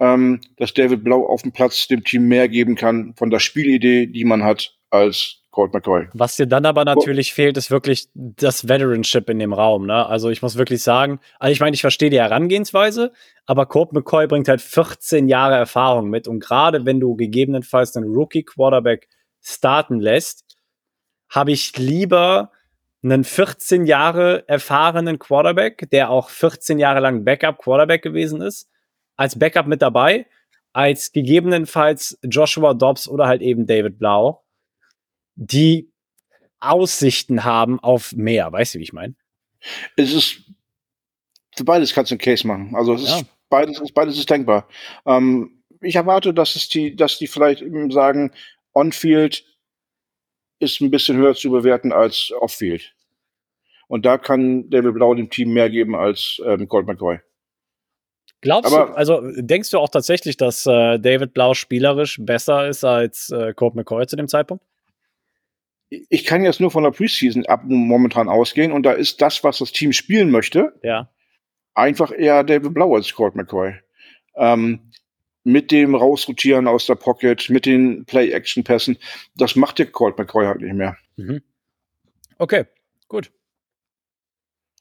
ähm, dass David Blau auf dem Platz dem Team mehr geben kann von der Spielidee, die man hat, als Colt McCoy. Was dir dann aber natürlich oh. fehlt, ist wirklich das Veteranship in dem Raum. Ne? Also ich muss wirklich sagen, also ich meine, ich verstehe die Herangehensweise, aber Colt McCoy bringt halt 14 Jahre Erfahrung mit. Und gerade wenn du gegebenenfalls einen Rookie-Quarterback starten lässt, habe ich lieber einen 14 Jahre erfahrenen Quarterback, der auch 14 Jahre lang Backup-Quarterback gewesen ist, als Backup mit dabei, als gegebenenfalls Joshua Dobbs oder halt eben David Blau, die Aussichten haben auf mehr. Weißt du, wie ich meine? Es ist für beides kannst du einen Case machen. Also es ja. ist beides, beides ist denkbar. Ähm, ich erwarte, dass es die, dass die vielleicht sagen, On-Field ist ein bisschen höher zu bewerten als Off-Field. Und da kann David Blau dem Team mehr geben als ähm, Colt McCoy. Glaubst Aber, du, also denkst du auch tatsächlich, dass äh, David Blau spielerisch besser ist als äh, Colt McCoy zu dem Zeitpunkt? Ich kann jetzt nur von der Preseason ab momentan ausgehen und da ist das, was das Team spielen möchte, ja. einfach eher David Blau als Colt McCoy. Ähm, mit dem Rausrotieren aus der Pocket, mit den Play-Action-Pässen, das macht der Colt McCoy halt nicht mehr. Mhm. Okay, gut.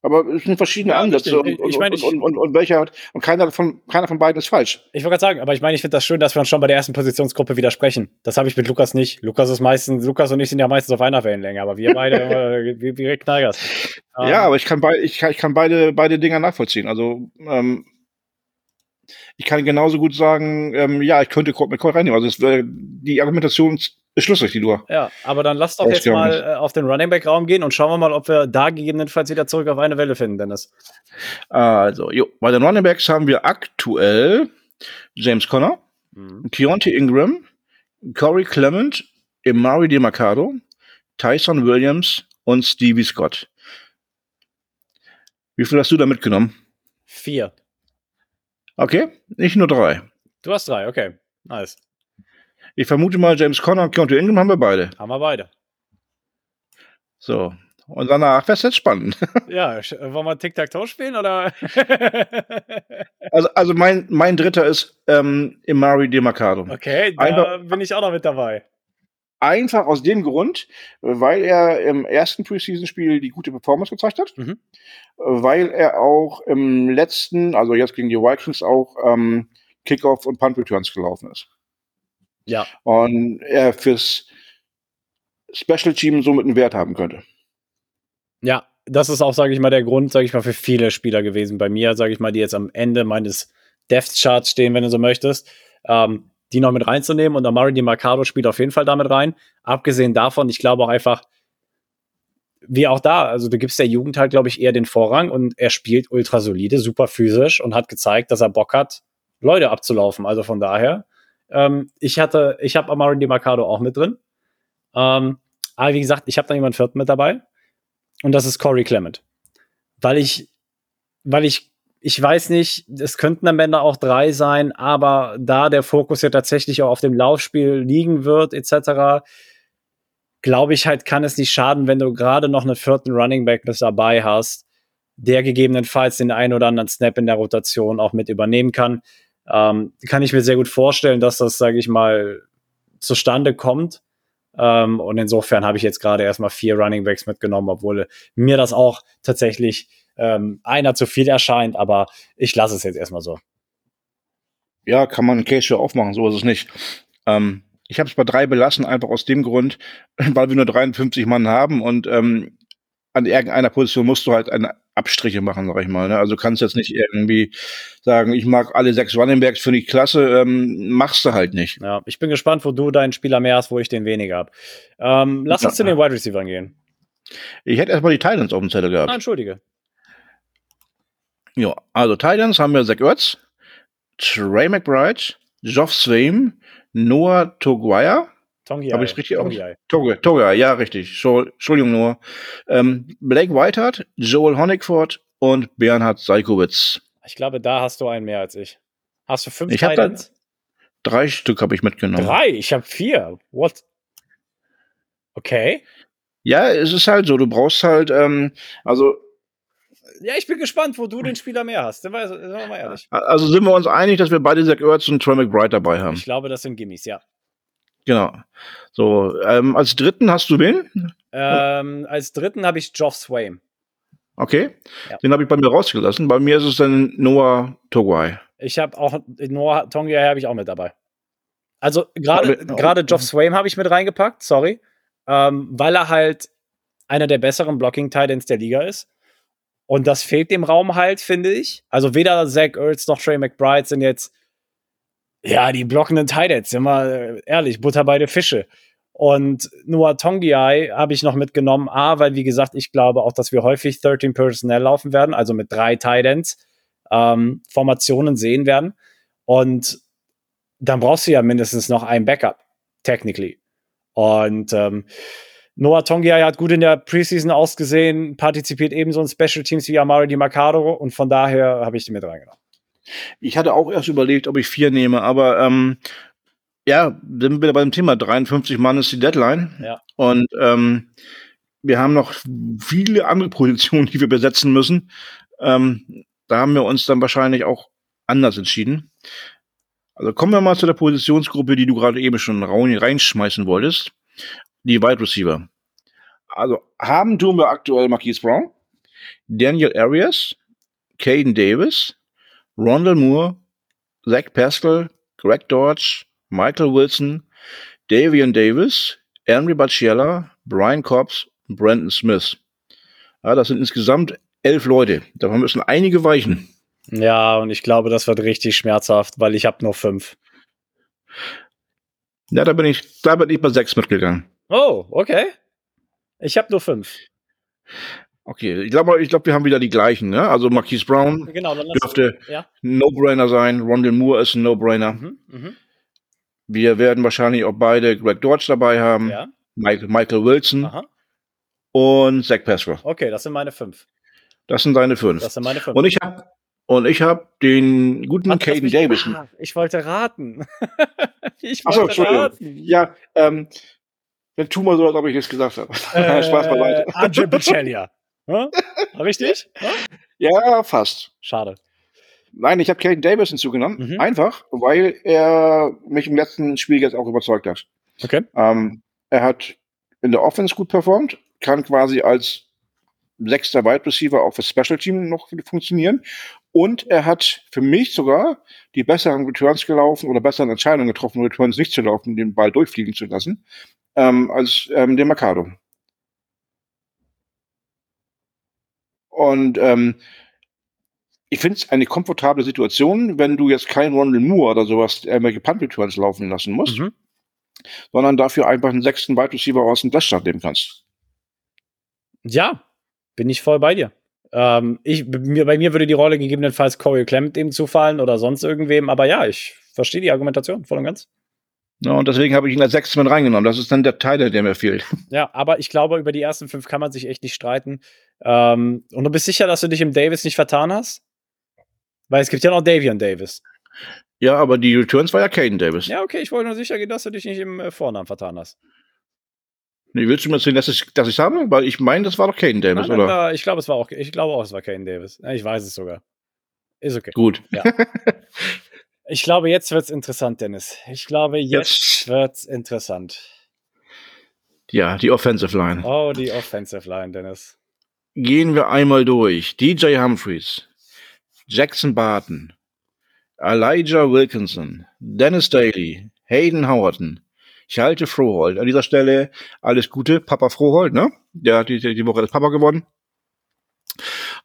Aber es sind verschiedene ja, Ansätze und, ich mein, ich, und, und, und, welcher und keiner von, keiner von beiden ist falsch. Ich wollte gerade sagen, aber ich meine, ich finde das schön, dass wir uns schon bei der ersten Positionsgruppe widersprechen. Das habe ich mit Lukas nicht. Lukas ist meistens, Lukas und ich sind ja meistens auf einer Wellenlänge, aber wir beide, <laughs> äh, wir, wir Knallgas. Ja, ähm, aber ich kann, bei, ich kann, ich kann beide, beide Dinger nachvollziehen. Also, ähm, ich kann genauso gut sagen, ähm, ja, ich könnte Colt McCoy reinnehmen. Also, es wäre die Argumentation ist schlüssig, die du. Ja, aber dann lass doch jetzt mal äh, auf den Running Back Raum gehen und schauen wir mal, ob wir da gegebenenfalls wieder zurück auf eine Welle finden, Dennis. Also, jo, bei den Running Backs haben wir aktuell James Conner, mhm. Keontae Ingram, Corey Clement, Emari DeMarcado, Tyson Williams und Stevie Scott. Wie viel hast du da mitgenommen? Vier. Okay, nicht nur drei. Du hast drei, okay. Nice. Ich vermute mal, James Conner und Keontae Ingram haben wir beide. Haben wir beide. So. Und danach wäre es jetzt spannend. <laughs> Ja, wollen wir Tic-Tac-Toe spielen oder? also, also mein, mein dritter ist ähm, Imari DeMarcado. Okay, da einfach, bin ich auch noch mit dabei. Einfach aus dem Grund, weil er im ersten Preseason-Spiel die gute Performance gezeigt hat, mhm. weil er auch im letzten, also jetzt gegen die Vikings auch ähm, Kickoff und Punt Returns gelaufen ist. Ja. Und er fürs Special Team somit einen Wert haben könnte. Ja, das ist auch, sage ich mal, der Grund, sage ich mal, für viele Spieler gewesen. Bei mir, sage ich mal, die jetzt am Ende meines Death Charts stehen, wenn du so möchtest, ähm, die noch mit reinzunehmen. Und Amari Di Mercado spielt auf jeden Fall damit rein. Abgesehen davon, ich glaube auch einfach, wie auch da, also du gibst der Jugend halt, glaube ich, eher den Vorrang und er spielt ultra solide, super physisch und hat gezeigt, dass er Bock hat, Leute abzulaufen. Also von daher, ähm, ich hatte, ich habe Amari DiMarcado auch mit drin. Ähm, aber wie gesagt, ich habe da jemanden vierten mit dabei. Und das ist Corey Clement. Weil ich, weil ich, ich weiß nicht, es könnten am Ende auch drei sein, aber da der Fokus ja tatsächlich auch auf dem Laufspiel liegen wird, etc., glaube ich halt, kann es nicht schaden, wenn du gerade noch einen vierten Running Back mit dabei hast, der gegebenenfalls den einen oder anderen Snap in der Rotation auch mit übernehmen kann ähm, kann ich mir sehr gut vorstellen, dass das, sage ich mal, zustande kommt. Ähm, und insofern habe ich jetzt gerade erstmal vier Running Backs mitgenommen, obwohl mir das auch tatsächlich ähm, einer zu viel erscheint, aber ich lasse es jetzt erstmal so. Ja, kann man einen Case für aufmachen, so ist es nicht. Ähm, ich habe es bei drei belassen, einfach aus dem Grund, <laughs> weil wir nur 53 Mann haben und ähm, an irgendeiner Position musst du halt eine Abstriche machen, sag ich mal. Ne? Also du kannst jetzt nicht irgendwie sagen, ich mag alle sechs Running Backs, finde ich klasse, ähm, machst du halt nicht. Ja, ich bin gespannt, wo du deinen Spieler mehr hast, wo ich den weniger habe. Ähm, lass uns zu den Wide Receivers gehen. Ich hätte erstmal die Titans auf dem Zettel gehabt. Ah, entschuldige. Ja, also Titans haben wir Zach Ertz, Trey McBride, Geoff Swaim, Noah Toguaya. Tongi Habe ich richtig aus? Toguaya, Toguaya, ja, richtig. Entschuldigung, Noah. Ähm, Blake Whiteheart, Joel Honigford und Bernhard Seikowitz. Ich glaube, da hast du einen mehr als ich. Hast du fünf ich Titans? Drei Stück habe ich mitgenommen. Drei? Ich habe vier. What? Okay. Ja, es ist halt so, du brauchst halt, ähm, also ja, ich bin gespannt, wo du den Spieler mehr hast. Sind wir, sind wir mal ehrlich. Also sind wir uns einig, dass wir beide Zach Ertz und Troy McBride dabei haben? Ich glaube, das sind Gimmies, ja. Genau. So, ähm, als dritten hast du wen? Ähm, als dritten habe ich Geoff Swaim. Okay. Ja. Den habe ich bei mir rausgelassen. Bei mir ist es dann Noah Togwai. Ich habe auch Noah Tongai habe ich auch mit dabei. Also gerade gerade Geoff Swaim habe ich mit reingepackt, sorry, ähm, weil er halt einer der besseren Blocking Titans der Liga ist. Und das fehlt dem Raum halt, finde ich. Also weder Zach Ertz noch Trey McBride sind jetzt, ja, die blockenden Titans, sind wir ehrlich, Butter bei den Fische. Und Noah Tongiai habe ich noch mitgenommen. A, weil, wie gesagt, ich glaube auch, dass wir häufig 13 Personnel laufen werden, also mit drei Titans ähm, Formationen sehen werden. Und dann brauchst du ja mindestens noch ein Backup, technically. Und ähm, Noah Tongia hat gut in der Preseason ausgesehen, partizipiert ebenso in Special Teams wie Amari Di Mercado und von daher habe ich die mit reingenommen. Ich hatte auch erst überlegt, ob ich vier nehme, aber ähm, ja, sind wir bei dem Thema 53 Mann ist die Deadline. Ja. Und ähm, wir haben noch viele andere <laughs> Positionen, die wir besetzen müssen. Ähm, da haben wir uns dann wahrscheinlich auch anders entschieden. Also kommen wir mal zu der Positionsgruppe, die du gerade eben schon reinschmeißen wolltest die Wide Receiver. Also haben tun wir aktuell Marquise Brown, Daniel Arias, Caden Davis, Rondell Moore, Zach Pascal, Greg Dodge, Michael Wilson, Davian Davis, Henry Baciella, Brian Cobbs und Brandon Smith. Ja, das sind insgesamt elf Leute. Davon müssen einige weichen. Ja, und ich glaube, das wird richtig schmerzhaft, weil ich habe nur fünf. Ja, da bin ich, da bin ich bei sechs mitgegangen. Oh, okay. Ich habe nur fünf. Okay, ich glaube, ich glaub, wir haben wieder die gleichen. Ne? Also Marquise Brown genau, dürfte ja. No-Brainer sein. Rondell Moore ist ein No-Brainer. Mhm, mh. Wir werden wahrscheinlich auch beide Greg Dodge dabei haben. Ja. Michael, Michael Wilson Aha. und Zach Pascal. Okay, das sind meine fünf. Das sind deine fünf. Das sind meine fünf. Und ich habe und ich habe den guten Caden Davis. Ah, ich wollte raten. <laughs> ich wollte Achso, Entschuldigung. raten. Ja, ähm, dann tu mal so, als ob ich es gesagt habe. <laughs> Äh, Spaß beiseite. Andre Bicelia. Hm? Richtig? <laughs> Ja, fast. Schade. Nein, ich habe Caden Davis hinzugenommen. Mhm. Einfach, weil er mich im letzten Spiel jetzt auch überzeugt hat. Okay. Ähm, er hat in der Offense gut performt, kann quasi als sechster Wide Receiver auch für Special Team noch funktionieren. Und er hat für mich sogar die besseren Returns gelaufen oder besseren Entscheidungen getroffen, Returns nicht zu laufen, den Ball durchfliegen zu lassen, ähm, als ähm, der Mercado. Und ähm, ich finde es eine komfortable Situation, wenn du jetzt keinen Ronald Moore oder sowas irgendwelche Punt Returns laufen lassen musst, mhm. sondern dafür einfach einen sechsten Wide Receiver aus dem Blaststart nehmen kannst. Ja, bin ich voll bei dir. Ähm, ich, mir, bei mir würde die Rolle gegebenenfalls Corey Clement eben zufallen oder sonst irgendwem, aber ja, ich verstehe die Argumentation voll und ganz. Ja, und deswegen habe ich ihn als sechstes mit reingenommen. Das ist dann der Teil, der mir fehlt. <laughs> Ja, aber ich glaube, über die ersten fünf kann man sich echt nicht streiten. Ähm, und du bist sicher, dass du dich im Davis nicht vertan hast? Weil es gibt ja noch Davian Davis. Ja, aber die Returns war ja Caden Davis. Ja, okay, ich wollte nur sicher gehen, dass du dich nicht im äh, Vornamen vertan hast. Nee, willst du mir erzählen, dass ich dass ich habe? Weil ich meine, das war doch Caden Davis, nein, oder? ich glaube, es war auch, ich glaube auch, es war Caden Davis. Ich weiß es sogar. Ist okay. Gut. Ja. <laughs> Ich glaube, jetzt wird's interessant, Dennis. Ich glaube, jetzt, jetzt wird's interessant. Ja, die Offensive Line. Oh, die Offensive Line, Dennis. gehen wir einmal durch. DJ Humphreys, Jackson Barton, Elijah Wilkinson, Dennis Daly, Hayden Howerton. Ich halte Froholt. An dieser Stelle alles Gute, Papa Froholt, ne? Der hat die, die Woche das Papa geworden.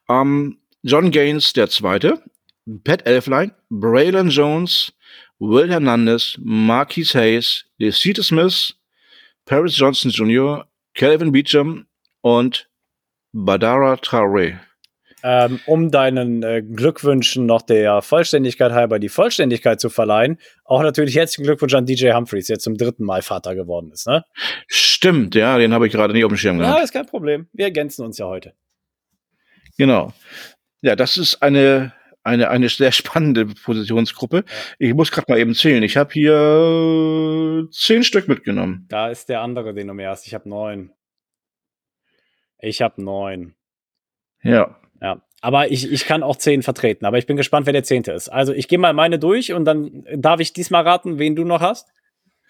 Ähm, John Gaines, der Zweite. Pat Elfline, Braylon Jones, Will Hernandez, Marquis Hayes, DeCita Smith, Paris Johnson Jr., Calvin Beecham und Badara Traore. Ähm, um deinen äh, Glückwünschen noch der Vollständigkeit halber die Vollständigkeit zu verleihen, auch natürlich herzlichen Glückwunsch an DJ Humphreys, der zum dritten Mal Vater geworden ist. Ne? Stimmt, ja, den habe ich gerade nicht auf dem Schirm gehabt. Ja, ist kein Problem. Wir ergänzen uns ja heute. Genau. Ja, das ist eine eine, eine sehr spannende Positionsgruppe. Ich muss gerade mal eben zählen. Ich habe hier zehn Stück mitgenommen. Da ist der andere, den du mehr hast. Ich habe neun. Ich habe neun. Ja. Ja. Aber ich, ich kann auch zehn vertreten. Aber ich bin gespannt, wer der zehnte ist. Also ich gehe mal meine durch und dann darf ich diesmal raten, wen du noch hast.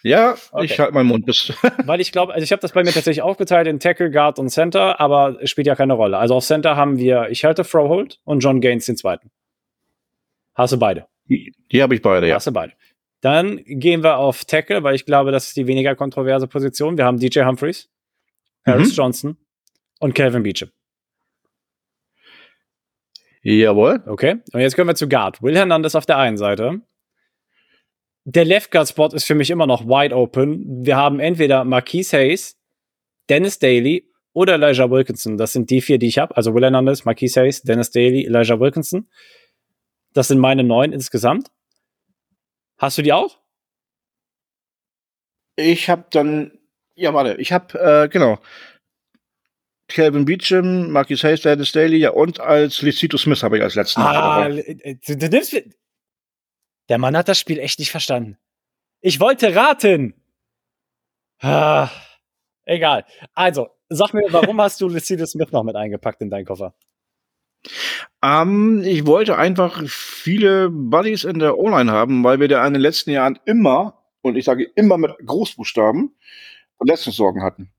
Ja, okay. ich halte meinen Mund bis. <laughs> Weil ich glaube, also ich habe das bei mir tatsächlich aufgeteilt in Tackle, Guard und Center, aber es spielt ja keine Rolle. Also auf Center haben wir, ich halte Frohold und John Gaines den zweiten. Hast du beide? Die, die habe ich beide, ja. Hast du beide. Dann gehen wir auf Tackle, weil ich glaube, das ist die weniger kontroverse Position. Wir haben DJ Humphreys, Harris mhm. Johnson und Calvin Beecham. Jawohl. Okay. Und jetzt können wir zu Guard. Will Hernandez auf der einen Seite. Der Left Guard Spot ist für mich immer noch wide open. Wir haben entweder Marquise Hayes, Dennis Daly oder Elijah Wilkinson. Das sind die vier, die ich habe. Also Will Hernandez, Marquise Hayes, Dennis Daly, Elijah Wilkinson. Das sind meine neun insgesamt. Hast du die auch? Ich habe dann, ja, warte, ich habe, äh, genau. Calvin Beecham, Marcus Hayes, Dennis Daly, ja, und als Licito Smith habe ich als letzten. Ah, äh, du, du nimmst, der Mann hat das Spiel echt nicht verstanden. Ich wollte raten. Ah, egal. Also, sag mir, warum hast du Licito Smith noch mit eingepackt in deinen Koffer? Ähm, ich wollte einfach viele Buddies in der O-Line haben, weil wir da in den letzten Jahren immer, und ich sage immer mit Großbuchstaben, Verletzungssorgen hatten.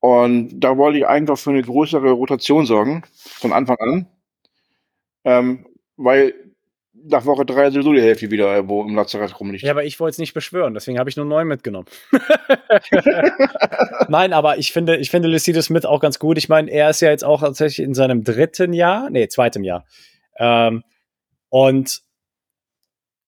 Und da wollte ich einfach für eine größere Rotation sorgen, von Anfang an. Ähm, weil nach Woche drei sowieso die Hälfte wieder irgendwo im Lazarett rumliegt. Ja, aber ich wollte es nicht beschwören, deswegen habe ich nur neun mitgenommen. <laughs> Nein, aber ich finde, ich finde Lucido Smith auch ganz gut. Ich meine, er ist ja jetzt auch tatsächlich in seinem dritten Jahr, nee, zweitem Jahr. Ähm, und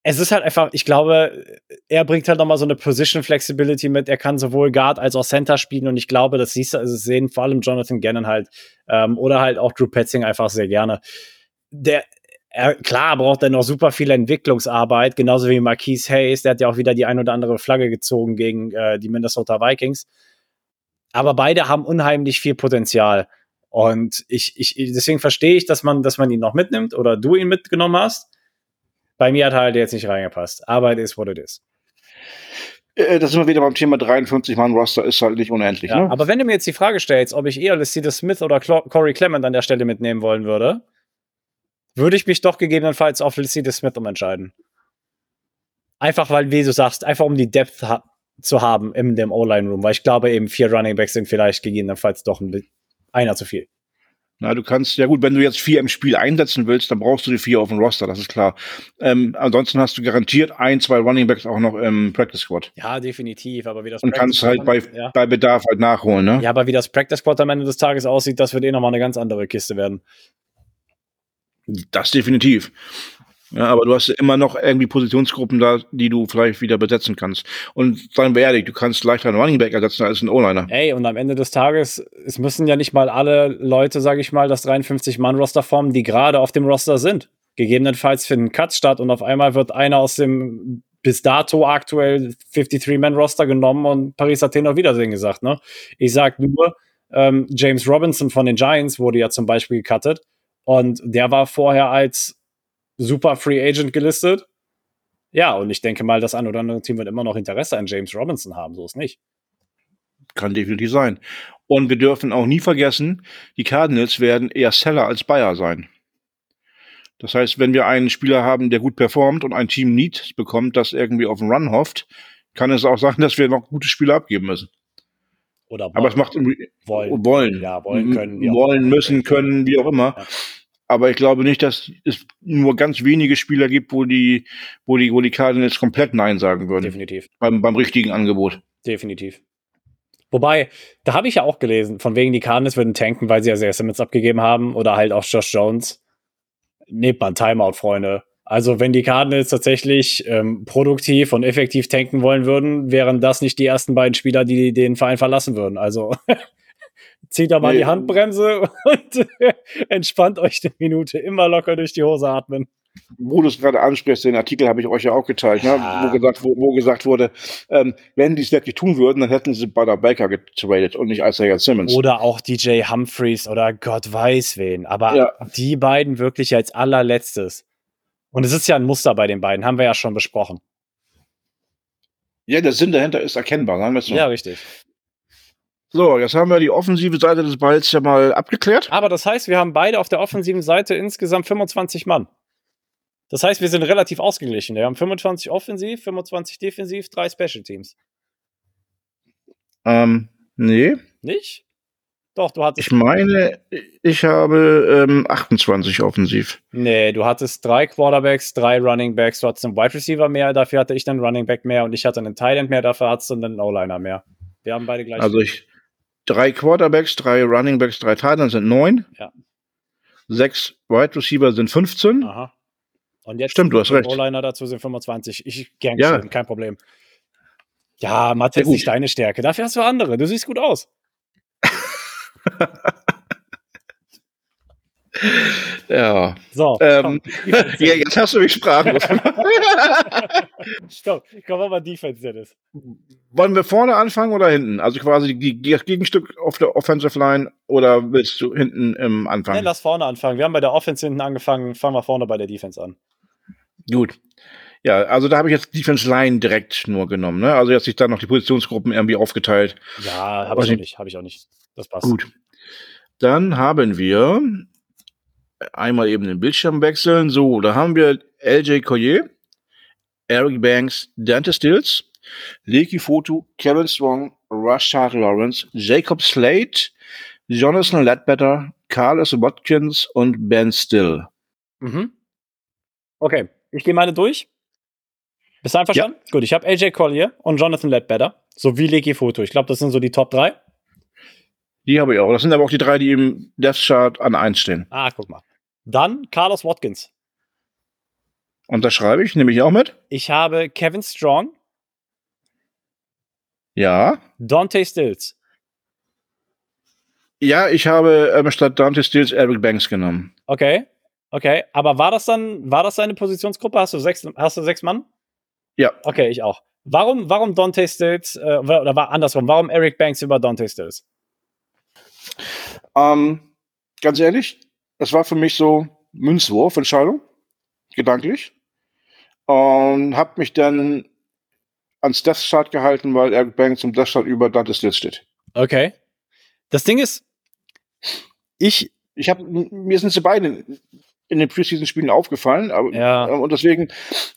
es ist halt einfach, ich glaube, er bringt halt nochmal so eine Position Flexibility mit. Er kann sowohl Guard als auch Center spielen und ich glaube, das siehst du, also sehen vor allem Jonathan Gannon halt ähm, oder halt auch Drew Petzing einfach sehr gerne. Der, er, klar braucht er noch super viel Entwicklungsarbeit, genauso wie Marquise Hayes, der hat ja auch wieder die ein oder andere Flagge gezogen gegen äh, die Minnesota Vikings. Aber beide haben unheimlich viel Potenzial. Und ich, ich, deswegen verstehe ich, dass man, dass man ihn noch mitnimmt oder du ihn mitgenommen hast. Bei mir hat er halt jetzt nicht reingepasst. Aber it is what it is. Äh, das sind wir wieder beim Thema 53 Mann Roster ist halt nicht unendlich. Ja, ne? Aber wenn du mir jetzt die Frage stellst, ob ich eher Lissita Smith oder Corey Clement an der Stelle mitnehmen wollen würde, würde ich mich doch gegebenenfalls auf Felicity Smith umentscheiden. Einfach weil, wie du sagst, einfach um die Depth ha zu haben in dem O-Line-Room, weil ich glaube eben vier Running Backs sind vielleicht gegebenenfalls doch ein, einer zu viel. Na, du kannst, ja gut, wenn du jetzt vier im Spiel einsetzen willst, dann brauchst du die vier auf dem Roster, das ist klar. Ähm, ansonsten hast du garantiert ein, zwei Running Backs auch noch im Practice Squad. Ja, definitiv, aber wie das Und Practice kannst halt bei, ja. bei Bedarf halt nachholen, ne? Ja, aber wie das Practice Squad am Ende des Tages aussieht, das wird eh nochmal eine ganz andere Kiste werden. Das definitiv. Ja, aber du hast immer noch irgendwie Positionsgruppen da, die du vielleicht wieder besetzen kannst. Und seien wir ehrlich, du kannst leichter einen Running Back ersetzen als einen O-Liner. Ey, und am Ende des Tages, es müssen ja nicht mal alle Leute, sage ich mal, das 53-Mann-Roster formen, die gerade auf dem Roster sind. Gegebenenfalls finden Cuts statt und auf einmal wird einer aus dem bis dato aktuell 53-Man-Roster genommen und Paris Athen auf Wiedersehen gesagt. Ne? Ich sag nur, ähm, James Robinson von den Giants wurde ja zum Beispiel gecuttet und der war vorher als super Free Agent gelistet. Ja, und ich denke mal, das ein oder andere Team wird immer noch Interesse an James Robinson haben, so ist nicht. Kann definitiv sein. Und wir dürfen auch nie vergessen, die Cardinals werden eher Seller als Buyer sein. Das heißt, wenn wir einen Spieler haben, der gut performt und ein Team Need bekommt, das irgendwie auf den Run hofft, kann es auch sein, dass wir noch gute Spieler abgeben müssen. Oder Aber es macht wollen. wollen. Ja, wollen können, wollen, müssen, können, wie auch immer. Ja. Aber ich glaube nicht, dass es nur ganz wenige Spieler gibt, wo die, wo die, wo die Cardinals komplett Nein sagen würden. Definitiv. Beim, beim richtigen Angebot. Definitiv. Wobei, da habe ich ja auch gelesen, von wegen die Cardinals würden tanken, weil sie ja sehr Simmons abgegeben haben oder halt auch Josh Jones. Nehmt mal ein Timeout, Freunde. Also, wenn die Cardinals tatsächlich ähm, produktiv und effektiv tanken wollen würden, wären das nicht die ersten beiden Spieler, die den Verein verlassen würden. Also, <laughs> zieht da mal Nee. die Handbremse <laughs> und <laughs> entspannt euch eine Minute. Immer locker durch die Hose atmen. Wo du es gerade ansprichst, den Artikel habe ich euch ja auch geteilt, ne? Ja. wo, gesagt, wo, wo gesagt wurde, ähm, wenn die es wirklich tun würden, dann hätten sie Butter Baker getradet und nicht Isaiah Simmons. Oder auch DJ Humphreys oder Gott weiß wen. Aber Ja. die beiden wirklich als allerletztes. Und es ist ja ein Muster bei den beiden, haben wir ja schon besprochen. Ja, der Sinn dahinter ist erkennbar, sagen wir es so. Ja, richtig. So, jetzt haben wir die offensive Seite des Balls ja mal abgeklärt. Aber das heißt, wir haben beide auf der offensiven Seite insgesamt 25 Mann. Das heißt, wir sind relativ ausgeglichen. Wir haben 25 offensiv, 25 defensiv, drei Special Teams. Ähm, nee, Nicht? Doch, du hattest. ich meine, ich habe ähm, 28 offensiv. nee, du hattest drei Quarterbacks, drei Running Backs, du hattest einen Wide Receiver mehr, dafür hatte ich einen Running Back mehr und ich hatte einen Tight End mehr, dafür hattest du einen O-Liner mehr. Wir haben beide gleich. Also ich drei Quarterbacks, drei Running Backs, drei Titans sind neun. Ja. Sechs Wide Receiver sind 15. Aha. Und jetzt Stimmt, du hast recht. O-Liner dazu sind 25. Ich gern Ja. geschehen, kein Problem. Ja, Mathe ist nicht deine Stärke. Dafür hast du andere. Du siehst gut aus. Ja. So, Ähm, ja, jetzt hast du mich sprachlos. <laughs> Stopp, komm mal mal Defense, Dennis. Wollen wir vorne anfangen oder hinten? Also quasi das Gegenstück auf der Offensive Line oder willst du hinten im Nee, Anfang? lass vorne anfangen. Wir haben bei der Offense hinten angefangen. Fangen wir vorne bei der Defense an. Gut. Ja, also da habe ich jetzt Defense Line direkt nur genommen. Ne? Also jetzt sich dann noch die Positionsgruppen irgendwie aufgeteilt. Ja, habe ich ich- nicht. Habe ich auch nicht. Das passt. Gut. Dann haben wir einmal eben den Bildschirm wechseln. So, da haben wir LJ Collier, Eric Banks, Dante Stills, Leki Fotu, Kevin Strong, Rashad Lawrence, Jacob Slade, Jonathan Ledbetter, Carlos Watkins und Ben Still. Mhm. Okay, ich gehe meine durch. Bist du einverstanden? Gut, ich habe AJ Collier und Jonathan Ledbetter sowie Leki Foto. Ich glaube, das sind so die Top 3. Die habe ich auch. Das sind aber auch die drei, die im Death Chart an 1 stehen. Ah, guck mal. Dann Carlos Watkins. Und das schreibe ich, nehme ich auch mit. Ich habe Kevin Strong, Ja. Dante Stills. Ja, ich habe ähm, statt Dante Stills Eric Banks genommen. Okay, okay. Aber war das dann, war das deine Positionsgruppe? Hast du sechs, hast du sechs Mann? Ja. Okay, ich auch. Warum, warum Dante Stills, äh, oder war andersrum, warum Eric Banks über Dante Stills? Ähm, ganz ehrlich, das war für mich so Münzwurf-Entscheidung, gedanklich. Und habe mich dann ans Death Chart gehalten, weil Eric Banks im Death Chart über Dante Stills steht. Okay. Das Ding ist, ich, Ich habe mir sind sie beide in den Preseason-Spielen aufgefallen, aber Ja. und deswegen,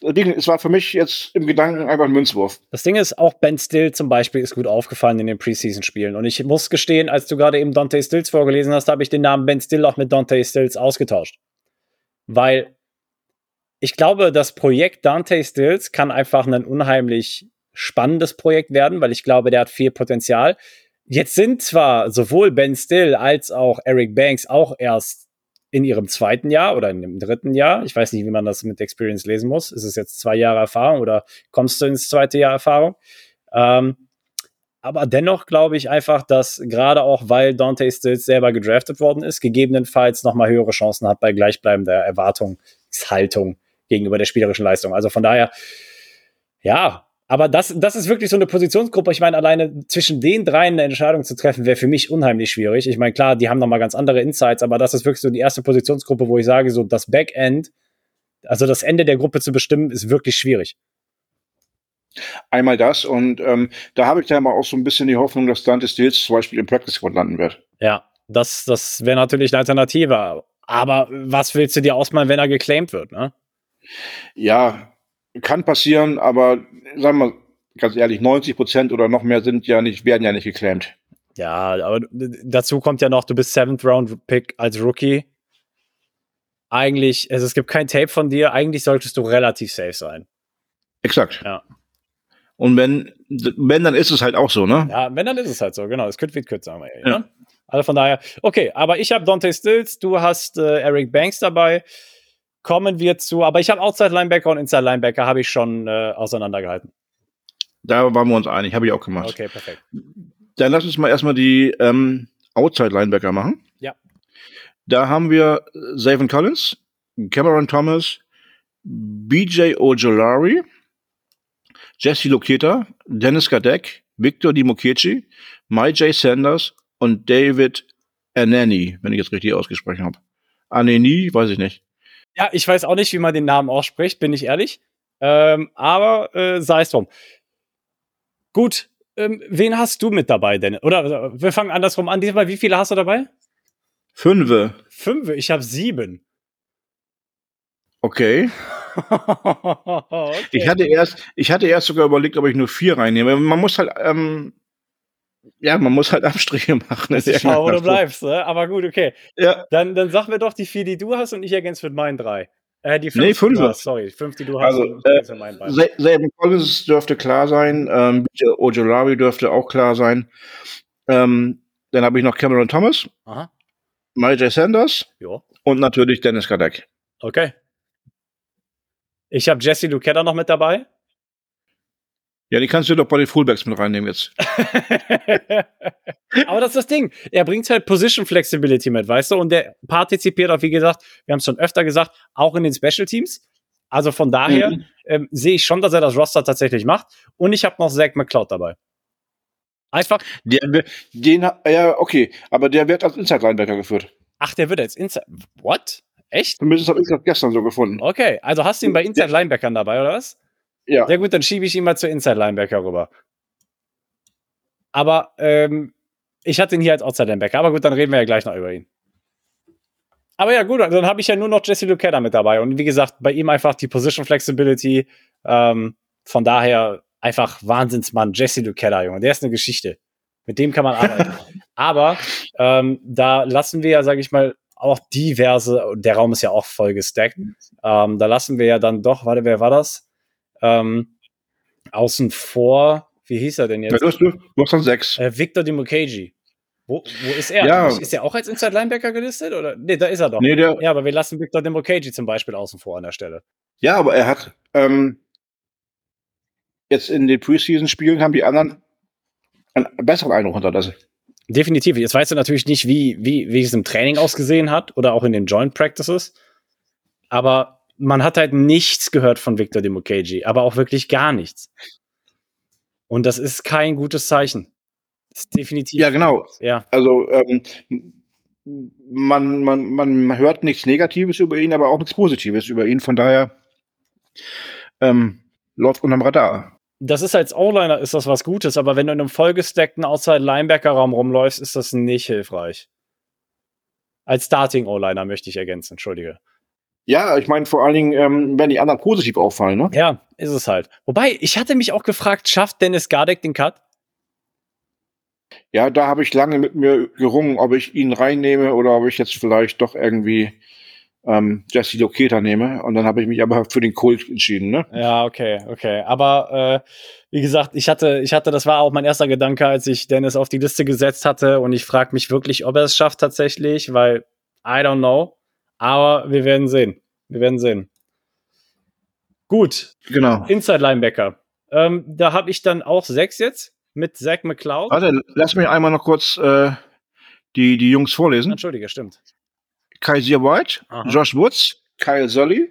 deswegen, es war für mich jetzt im Gedanken einfach ein Münzwurf. das Ding ist, auch Ben Still zum Beispiel ist gut aufgefallen in den Preseason-Spielen. Und ich muss gestehen, als du gerade eben Dante Stills vorgelesen hast, habe ich den Namen Ben Still auch mit Dante Stills ausgetauscht. Weil ich glaube, das Projekt Dante Stills kann einfach ein unheimlich spannendes Projekt werden, weil ich glaube, der hat viel Potenzial. Jetzt sind zwar sowohl Ben Still als auch Eric Banks auch erst in ihrem zweiten Jahr oder in dem dritten Jahr. Ich weiß nicht, wie man das mit Experience lesen muss. Ist es jetzt zwei Jahre Erfahrung oder kommst du ins zweite Jahr Erfahrung? Ähm, aber dennoch glaube ich einfach, dass gerade auch, weil Dante Stills selber gedraftet worden ist, gegebenenfalls nochmal höhere Chancen hat bei gleichbleibender Erwartungshaltung gegenüber der spielerischen Leistung. Also von daher, ja, aber das, das ist wirklich so eine Positionsgruppe. Ich meine, alleine zwischen den dreien eine Entscheidung zu treffen, wäre für mich unheimlich schwierig. Ich meine, klar, die haben nochmal ganz andere Insights, aber das ist wirklich so die erste Positionsgruppe, wo ich sage, so das Backend, also das Ende der Gruppe zu bestimmen, ist wirklich schwierig. Einmal das und ähm, da habe ich dann mal auch so ein bisschen die Hoffnung, dass Dante Stills zum Beispiel im Practice Squad landen wird. Ja, das, das wäre natürlich eine Alternative. Aber was willst du dir ausmalen, wenn er geclaimed wird, ne? Ja, kann passieren, aber sagen wir mal ganz ehrlich, 90 Prozent oder noch mehr sind ja nicht, werden ja nicht geclaimed. Ja, aber dazu kommt ja noch, du bist Seventh Round Pick als Rookie. Eigentlich, also es gibt kein Tape von dir, eigentlich solltest du relativ safe sein. Exakt. Ja. Und wenn, wenn, dann ist es halt auch so, ne? Ja, wenn, dann ist es halt so, genau. Es könnte wie kürzer, sagen wir ja. Ne? Also von daher, okay, aber ich habe Dante Stills, du hast äh, Eric Banks dabei. Kommen wir zu, aber ich habe Outside Linebacker und Inside Linebacker habe ich schon äh, auseinandergehalten. Da waren wir uns einig, habe ich auch gemacht. Okay, perfekt. Dann lass uns mal erstmal die ähm, Outside Linebacker machen. Ja. Da haben wir Savin Collins, Cameron Thomas, BJ Ojolari, Jesse Loketa, Dennis Kadek, Victor Dimokeci, Mai J. Sanders und David Anani, wenn ich jetzt richtig ausgesprochen habe. Anani, weiß ich nicht. Ja, ich weiß auch nicht, wie man den Namen ausspricht, bin ich ehrlich. Ähm, aber äh, sei es drum. Gut, ähm, wen hast du mit dabei denn? Oder wir fangen andersrum an. Diesmal, wie viele hast du dabei? Fünfe. Fünfe, ich habe sieben. Okay. <laughs> okay. Ich hatte erst, ich hatte erst sogar überlegt, ob ich nur vier reinnehme. Man muss halt, ähm, ja, man muss halt Abstriche <laughs> machen. Das ist schau, wo du bleibst, ne? Aber gut, okay. Ja. Dann, dann sag mir doch die vier, die du hast und ich ergänze mit meinen drei. Äh, die fünf, nee, fünf. Hast, sorry, fünf, die du hast. Also, äh, Saban Collins dürfte klar sein. Ähm, Ojolari dürfte auch klar sein. Ähm, dann habe ich noch Cameron Thomas. Aha. Sanders. Jo. Und natürlich Dennis Kadek. Okay. Ich habe Jesse Lucetta noch mit dabei. Ja, die kannst du doch bei den Fullbacks mit reinnehmen jetzt. <laughs> Aber das ist das Ding. Er bringt halt Position Flexibility mit, weißt du? Und der partizipiert auch, wie gesagt, wir haben es schon öfter gesagt, auch in den Special Teams. Also von daher mhm. ähm, sehe ich schon, dass er das Roster tatsächlich macht. Und ich habe noch Zach McCloud dabei. Einfach. Der, den, ja, okay. Aber der wird als Inside Linebacker geführt. Ach, der wird als Inside. What? Echt? Zumindest habe ich das gestern so gefunden. Okay, also hast du ihn bei Inside Linebackern dabei, oder was? Ja. Sehr gut, dann schiebe ich ihn mal zu Inside Linebacker rüber. Aber ähm, ich hatte ihn hier als Outside Linebacker. Aber gut, dann reden wir ja gleich noch über ihn. Aber ja, gut, dann habe ich ja nur noch Jesse Lucetta mit dabei. Und wie gesagt, bei ihm einfach die Position Flexibility. Ähm, von daher einfach Wahnsinnsmann, Jesse Lucetta, Junge. Der ist eine Geschichte. Mit dem kann man arbeiten. <laughs> Aber ähm, da lassen wir ja, sage ich mal, auch diverse, der Raum ist ja auch voll gestackt. Ähm, da lassen wir ja dann doch, warte, wer war das? Ähm, außen vor, wie hieß er denn jetzt? Ja, du, du hast dann sechs. Äh, Victor Dimukeji. Wo, wo ist er? Ja. Ist er auch als Inside Linebacker gelistet? Oder? Nee, da ist er doch. Nee, der, ja, aber wir lassen Victor Dimukeji zum Beispiel außen vor an der Stelle. Ja, aber er hat ähm, jetzt in den Preseason-Spielen haben die anderen einen besseren Eindruck hinterlassen. Definitiv. Jetzt weißt du natürlich nicht, wie, wie, wie es im Training ausgesehen hat oder auch in den Joint Practices. Aber man hat halt nichts gehört von Victor Demokeji, aber auch wirklich gar nichts. Und das ist kein gutes Zeichen. Das ist definitiv. Ja, genau. Ja. Also, ähm, man, man, man hört nichts Negatives über ihn, aber auch nichts Positives über ihn. Von daher ähm, läuft unterm Radar das ist als O-Liner ist das was Gutes, aber wenn du in einem vollgesteckten Outside-Linebacker-Raum rumläufst, ist das nicht hilfreich. Als Starting O-Liner möchte ich ergänzen, entschuldige. Ja, ich meine vor allen Dingen, ähm, wenn die anderen positiv auffallen, ne? Ja, ist es halt. Wobei, ich hatte mich auch gefragt, schafft Dennis Gardek den Cut? Ja, da habe ich lange mit mir gerungen, ob ich ihn reinnehme oder ob ich jetzt vielleicht doch irgendwie ähm, Jesse Loketa nehme. Und dann habe ich mich aber für den Kult entschieden, ne? Ja, okay, okay. Aber äh, wie gesagt, ich hatte, ich hatte, das war auch mein erster Gedanke, als ich Dennis auf die Liste gesetzt hatte. Und ich frage mich wirklich, ob er es schafft tatsächlich, weil I don't know. Aber wir werden sehen. Wir werden sehen. Gut. Genau. Inside Linebacker. Ähm, da habe ich dann auch sechs jetzt mit Zach McCloud. Warte, lass mich einmal noch kurz äh, die, die Jungs vorlesen. Entschuldige, stimmt. Kaiser White, Aha. Josh Woods, Kyle Solly,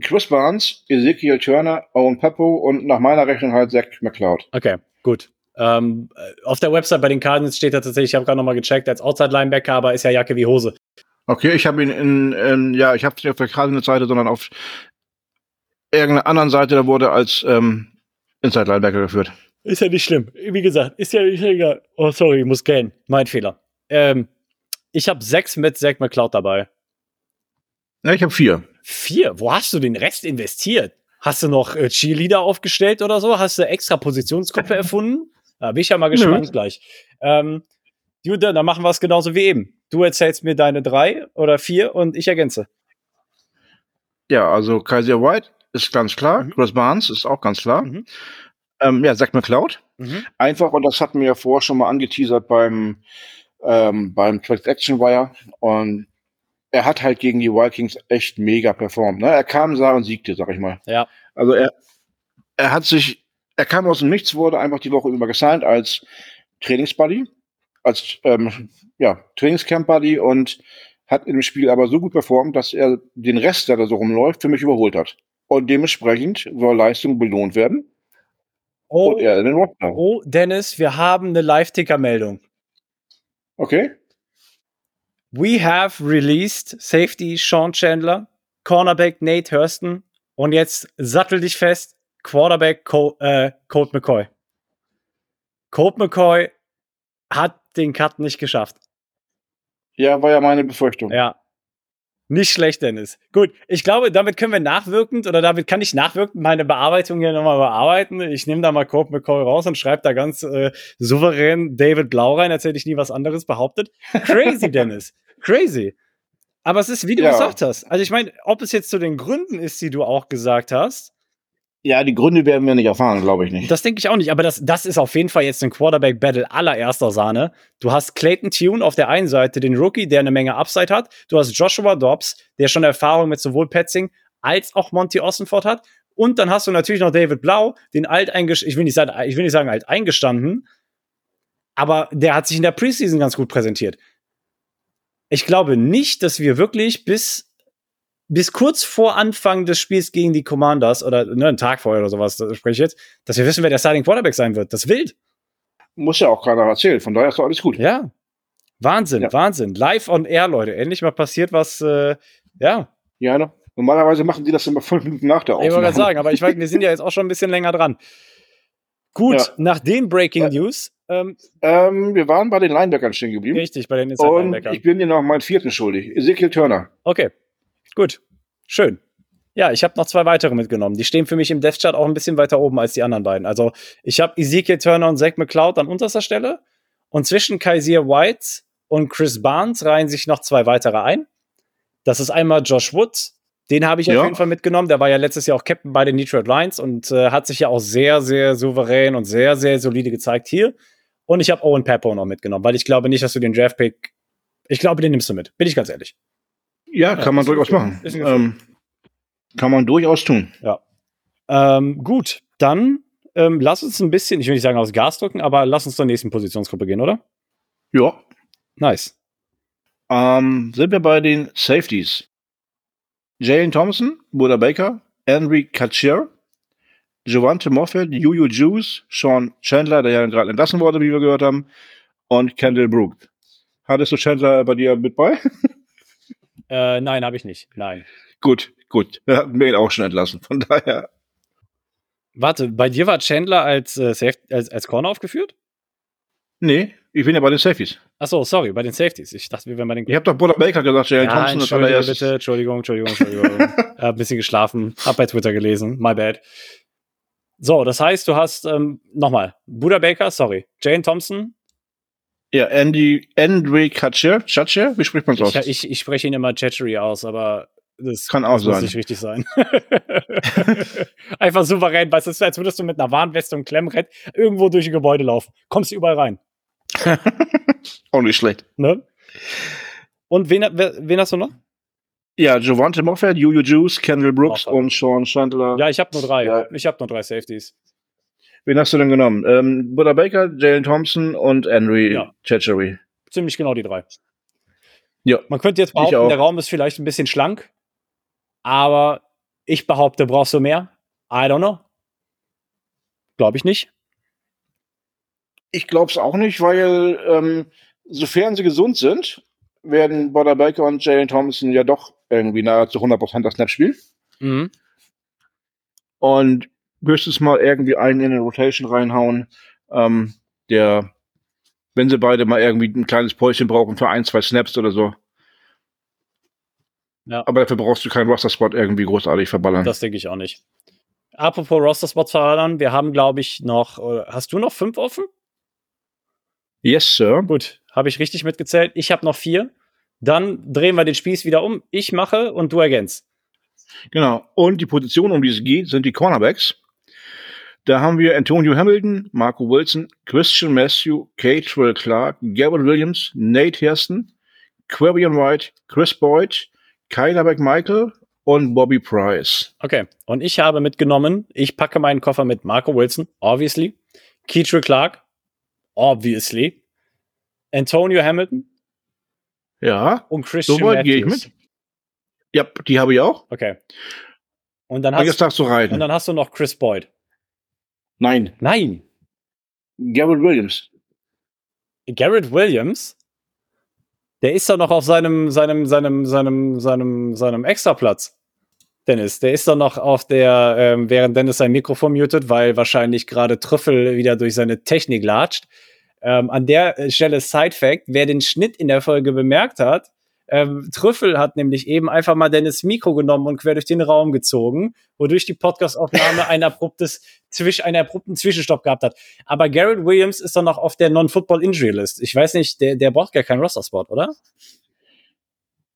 Chris Barnes, Ezekiel Turner, Owen Peppo und nach meiner Rechnung halt Zach McCloud. Okay, gut. Ähm, auf der Website bei den Cardinals steht er tatsächlich, ich habe gerade nochmal gecheckt, als Outside-Linebacker, aber ist ja Jacke wie Hose. Okay, ich habe ihn in, in, ja, ich habe es nicht auf der Cardinals-Seite, sondern auf irgendeiner anderen Seite, da wurde als ähm, Inside-Linebacker geführt. Ist ja nicht schlimm. Wie gesagt, ist ja nicht egal. Oh, sorry, ich muss gehen. Mein Fehler. Ähm, ich habe sechs mit Zack McCloud dabei. Ja, ich habe vier. Vier? Wo hast du den Rest investiert? Hast du noch äh, Cheerleader aufgestellt oder so? Hast du extra Positionsgruppe <laughs> erfunden? Da bin ich ja mal gespannt gleich. Ähm, Jude, dann machen wir es genauso wie eben. Du erzählst mir deine drei oder vier und ich ergänze. Ja, also Kaiser White ist ganz klar. Mhm. Chris Barnes ist auch ganz klar. Mhm. Ähm, ja, Zach McCloud. Mhm. Einfach, und das hatten wir ja vorher schon mal angeteasert beim, ähm, beim Transaction Wire. Und er hat halt gegen die Vikings echt mega performt. Ne? Er kam, sah und siegte, sag ich mal. Ja. Also er, er hat sich, er kam aus dem Nichts, wurde einfach die Woche über gesigned als Trainingsbuddy, als ähm, ja, Trainingscamp-Buddy und hat im Spiel aber so gut performt, dass er den Rest, der da so rumläuft, für mich überholt hat. Und dementsprechend soll Leistung belohnt werden. Oh, oh, Dennis, wir haben eine Live-Ticker-Meldung. Okay? We have released Safety Sean Chandler, Cornerback Nate Hurston und jetzt sattel dich fest, Quarterback Col äh, Colt McCoy. Colt McCoy hat den Cut nicht geschafft. Ja, war ja meine Befürchtung. Ja. Nicht schlecht, Dennis. Gut, ich glaube, damit können wir nachwirkend oder damit kann ich nachwirkend meine Bearbeitung hier nochmal bearbeiten. Ich nehme da mal Colt McCoy raus und schreibe da ganz äh, souverän David Blau rein, als hätte ich nie was anderes behauptet. Crazy, <laughs> Dennis. Crazy. Aber es ist, wie du Ja. gesagt hast. Also ich meine, ob es jetzt zu den Gründen ist, die du auch gesagt hast, Ja, die Gründe werden wir nicht erfahren, glaube ich nicht. das denke ich auch nicht. Aber das, das ist auf jeden Fall jetzt ein Quarterback-Battle allererster Sahne. Du hast Clayton Tune auf der einen Seite, den Rookie, der eine Menge Upside hat. Du hast Joshua Dobbs, der schon Erfahrung mit sowohl Petzing als auch Monty Ossenford hat. Und dann hast du natürlich noch David Blau, den alt ich will nicht sagen, ich will nicht sagen alt eingestanden, aber der hat sich in der Preseason ganz gut präsentiert. Ich glaube nicht, dass wir wirklich bis bis kurz vor Anfang des Spiels gegen die Commanders oder ne, einen Tag vorher oder sowas, da spreche ich jetzt, dass wir wissen, wer der Starting Quarterback sein wird. Das ist wild. Muss ja auch keiner erzählen, von daher ist doch alles gut. Ja. Wahnsinn, Ja. Wahnsinn. Live on air, Leute. Endlich mal passiert was, äh, ja. Ja, ne? Normalerweise machen die das immer fünf Minuten nach der Ich wollte Aufnahme. gerade sagen, aber ich weiß, wir sind ja jetzt auch schon ein bisschen länger dran. Gut, Ja. nach den Breaking Ja. News, ähm, Ähm, wir waren bei den Linebackern stehen geblieben. richtig, bei den Inside Und Linebackern. ich bin dir noch meinen vierten schuldig. Ezekiel Turner. Okay, gut. Schön. Ja, ich habe noch zwei weitere mitgenommen. Die stehen für mich im Death Chart auch ein bisschen weiter oben als die anderen beiden. Also ich habe Ezekiel Turner und Zach McCloud an unterster Stelle. Und zwischen Kaiser White und Chris Barnes reihen sich noch zwei weitere ein. Das ist einmal Josh Woods. Den habe ich auf Ja. jeden Fall mitgenommen. Der war ja letztes Jahr auch Captain bei den Detroit Lions und äh, hat sich ja auch sehr, sehr souverän und sehr, sehr solide gezeigt hier. Und ich habe Owen Peppo noch mitgenommen, weil ich glaube nicht, dass du den Draft-Pick, ich glaube, den nimmst du mit. Bin ich ganz ehrlich. Ja, kann man ist ein durchaus machen. Ähm, kann man durchaus tun. Ähm, gut, dann ähm, lass uns ein bisschen, ich will nicht sagen aus Gas drücken, aber lass uns zur nächsten Positionsgruppe gehen, oder? Ja. Nice. Ähm, sind wir bei den Safeties. Jalen Thompson, Buda Baker, Henry Katscher, Javante Moffett, Juju Juice, Sean Chandler, der ja gerade entlassen wurde, wie wir gehört haben, und Kendall Brook. Hattest du Chandler bei dir mit bei? <laughs> Äh, nein, habe ich nicht. Nein. gut, gut. <laughs> Wir hatten ihn auch schon entlassen. Von daher. Warte, bei dir war Chandler als, äh, Safe, als, als Corner aufgeführt? Nee, ich bin ja bei den Safeties. Achso, sorry, bei den Safeties. Ich dachte, wir wären bei den. Ich habe doch Buda Baker gesagt, Jalen Ja, Thompson Entschuldige allererstes. bitte, Entschuldigung, Entschuldigung, Entschuldigung. <laughs> hab ein bisschen geschlafen, hab bei Twitter gelesen, my bad. So, das heißt, du hast, ähm, nochmal, Buda Baker, sorry, Jane Thompson, Ja, Andy, Andre Katscher, Katscher, wie spricht man aus? ich, ich, ich spreche ihn immer Chechery aus, aber das Kann auch das muss sein. nicht richtig sein. <laughs> Einfach souverän, weil es ist, als würdest du mit einer Warnweste und Klemmbrett irgendwo durch ein Gebäude laufen. Kommst du überall rein. <laughs> Auch nicht schlecht. Ne? Und wen, wen hast du noch? Ja, Javante Moffett, Juju Juice, Kendall Brooks Moffett. und Sean Chandler. Ja, ich habe nur drei. Ja. Ich habe nur drei Safeties. Wen hast du denn genommen? Ähm, Buda Baker, Jalen Thompson und Henry Ja. Chechery. Ziemlich genau die drei. Ja. Man könnte jetzt behaupten, der Raum ist vielleicht ein bisschen schlank, aber ich behaupte, brauchst du mehr? I don't know. Glaube ich nicht. Ich glaube es auch nicht, weil ähm, sofern sie gesund sind, werden Buda Baker und Jalen Thompson ja doch irgendwie nahezu 100% das Snap spielen. Mhm. Und höchstens mal irgendwie einen in eine Rotation reinhauen, ähm, der, wenn sie beide mal irgendwie ein kleines Päuschen brauchen für ein, zwei Snaps oder so. Ja. Aber dafür brauchst du keinen Roster-Spot irgendwie großartig verballern. Das denke ich auch nicht. Apropos Roster-Spots verraten, wir haben, glaube ich, noch, hast du noch fünf offen? Yes, Sir. Gut, habe ich richtig mitgezählt. Ich habe noch vier. Dann drehen wir den Spieß wieder um. Ich mache und du ergänzt. Genau. Und die Position, um die es geht, sind die Cornerbacks. Da haben wir Antonio Hamilton, Marco Wilson, Christian Matthew, Catrell Clark, Garrett Williams, Nate Hairston, Quarian White, Chris Boyd, Kyler McMichael und Bobby Price. Okay, und ich habe mitgenommen, ich packe meinen Koffer mit Marco Wilson, obviously, Keetrell Clark, obviously, Antonio Hamilton Ja, und Christian so weit gehe ich mit. Ja, die habe ich auch. Okay. Und dann, hast, du und dann hast du noch Chris Boyd. Nein, Nein, Garrett Williams. Garrett Williams, der ist doch noch auf seinem, seinem, seinem, seinem, seinem, seinem Extraplatz. Dennis, der ist doch noch auf der, ähm, während Dennis sein Mikrofon mutet, weil wahrscheinlich gerade Trüffel wieder durch seine Technik latscht. Ähm, an der Stelle Side Fact, wer den Schnitt in der Folge bemerkt hat, ähm, Trüffel hat nämlich eben einfach mal Dennis Mikro genommen und quer durch den Raum gezogen, wodurch die Podcastaufnahme <laughs> ein abruptes Zwisch, einen abrupten Zwischenstopp gehabt hat. Aber Garrett Williams ist doch noch auf der Non-Football Injury List. Ich weiß nicht, der, der braucht gar keinen Roster-Spot, oder?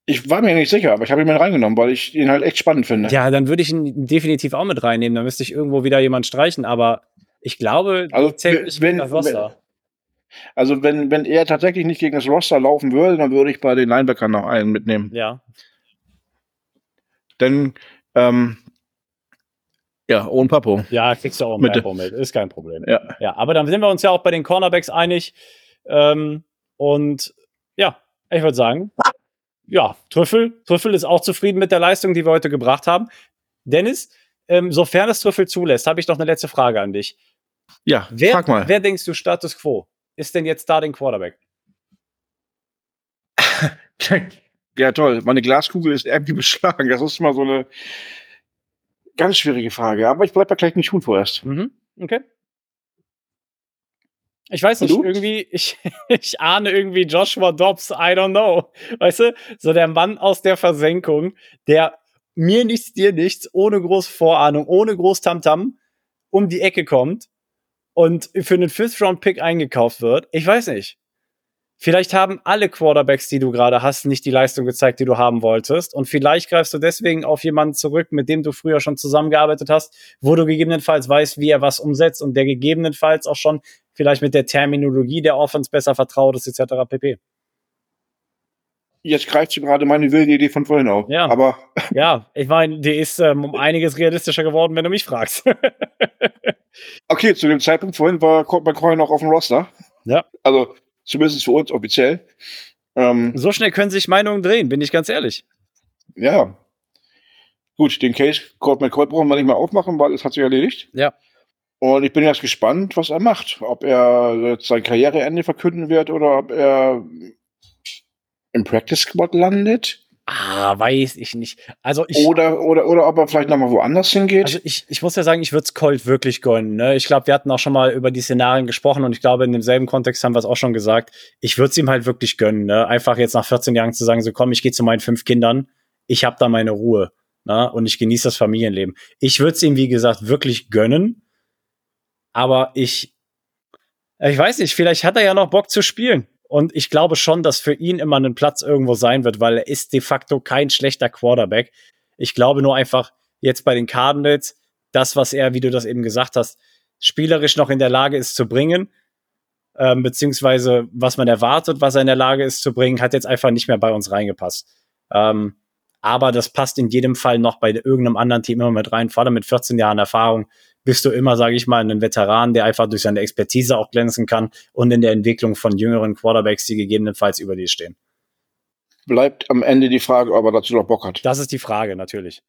Ich war mir nicht sicher, aber ich habe ihn mal reingenommen, weil ich ihn halt echt spannend finde. Ja, dann würde ich ihn definitiv auch mit reinnehmen. Da müsste ich irgendwo wieder jemand streichen, aber ich glaube, Also, wenn- Roster. Also wenn, wenn er tatsächlich nicht gegen das Roster laufen würde, dann würde ich bei den Linebackern noch einen mitnehmen. Ja. Denn, ähm, ja, ohne Papo. Ja, kriegst du auch Mit- Tempo mit. Ist kein Problem. Ja. Ja, aber dann sind wir uns ja auch bei den Cornerbacks einig. Ähm, und ja, ich würde sagen, ja, Trüffel, Trüffel ist auch zufrieden mit der Leistung, die wir heute gebracht haben. Dennis, ähm, sofern es Trüffel zulässt, habe ich noch eine letzte Frage an dich. Ja, Wer, frag mal. wer denkst du Status Quo? Ist denn jetzt Starting Quarterback? <laughs> Ja, toll. Meine Glaskugel ist irgendwie <laughs> beschlagen. Das ist mal so eine ganz schwierige Frage. Aber ich bleib da gleich nicht tun vorerst. Mhm. Okay. Ich weiß nicht, irgendwie, <laughs> ich, ich ahne irgendwie Joshua Dobbs, I don't know. Weißt du, so der Mann aus der Versenkung, der mir nichts, dir nichts, ohne große Vorahnung, ohne groß Tamtam um die Ecke kommt und für einen Fifth-Round-Pick eingekauft wird. Ich weiß nicht. Vielleicht haben alle Quarterbacks, die du gerade hast, nicht die Leistung gezeigt, die du haben wolltest. Und vielleicht greifst du deswegen auf jemanden zurück, mit dem du früher schon zusammengearbeitet hast, wo du gegebenenfalls weißt, wie er was umsetzt und der gegebenenfalls auch schon vielleicht mit der Terminologie der Offense besser vertraut ist, etc. pp. Jetzt greift sie gerade meine wilde Idee von vorhin auf. Ja. Aber Ja, ich meine, die ist ähm, um <laughs> einiges realistischer geworden, wenn du mich fragst. <laughs> okay, zu dem Zeitpunkt vorhin war Colt McCoy noch auf dem Roster. Ja. Also zumindest für uns offiziell. Ähm, so schnell können sich Meinungen drehen, bin ich ganz ehrlich. ja. Gut, den Case Colt McCoy brauchen wir nicht mehr aufmachen, weil es hat sich erledigt. Ja. Und ich bin jetzt gespannt, was er macht. Ob er sein Karriereende verkünden wird oder ob er im Practice Squad landet. Ah, weiß ich nicht. Also ich, Oder, oder, oder ob er vielleicht nochmal woanders hingeht. Also ich, ich muss ja sagen, ich würde es Colt wirklich gönnen. Ne? Ich glaube, wir hatten auch schon mal über die Szenarien gesprochen und ich glaube, in demselben Kontext haben wir es auch schon gesagt. Ich würde es ihm halt wirklich gönnen. Ne? Einfach jetzt nach 14 Jahren zu sagen, so komm, ich gehe zu meinen fünf Kindern, ich habe da meine Ruhe ne? und ich genieße das Familienleben. Ich würde es ihm, wie gesagt, wirklich gönnen. Aber ich, ich weiß nicht, vielleicht hat er ja noch Bock zu spielen. Und ich glaube schon, dass für ihn immer ein Platz irgendwo sein wird, weil er ist de facto kein schlechter Quarterback. Ich glaube nur einfach, jetzt bei den Cardinals, das, was er, wie du das eben gesagt hast, spielerisch noch in der Lage ist zu bringen, ähm, beziehungsweise was man erwartet, was er in der Lage ist zu bringen, hat jetzt einfach nicht mehr bei uns reingepasst. Ähm, aber das passt in jedem Fall noch bei irgendeinem anderen Team immer mit rein. Vor allem mit 14 Jahren Erfahrung bist du immer, sage ich mal, ein Veteran, der einfach durch seine Expertise auch glänzen kann und in der Entwicklung von jüngeren Quarterbacks, die gegebenenfalls über dir stehen. Bleibt am Ende die Frage, ob er dazu noch Bock hat. Das ist die Frage, natürlich.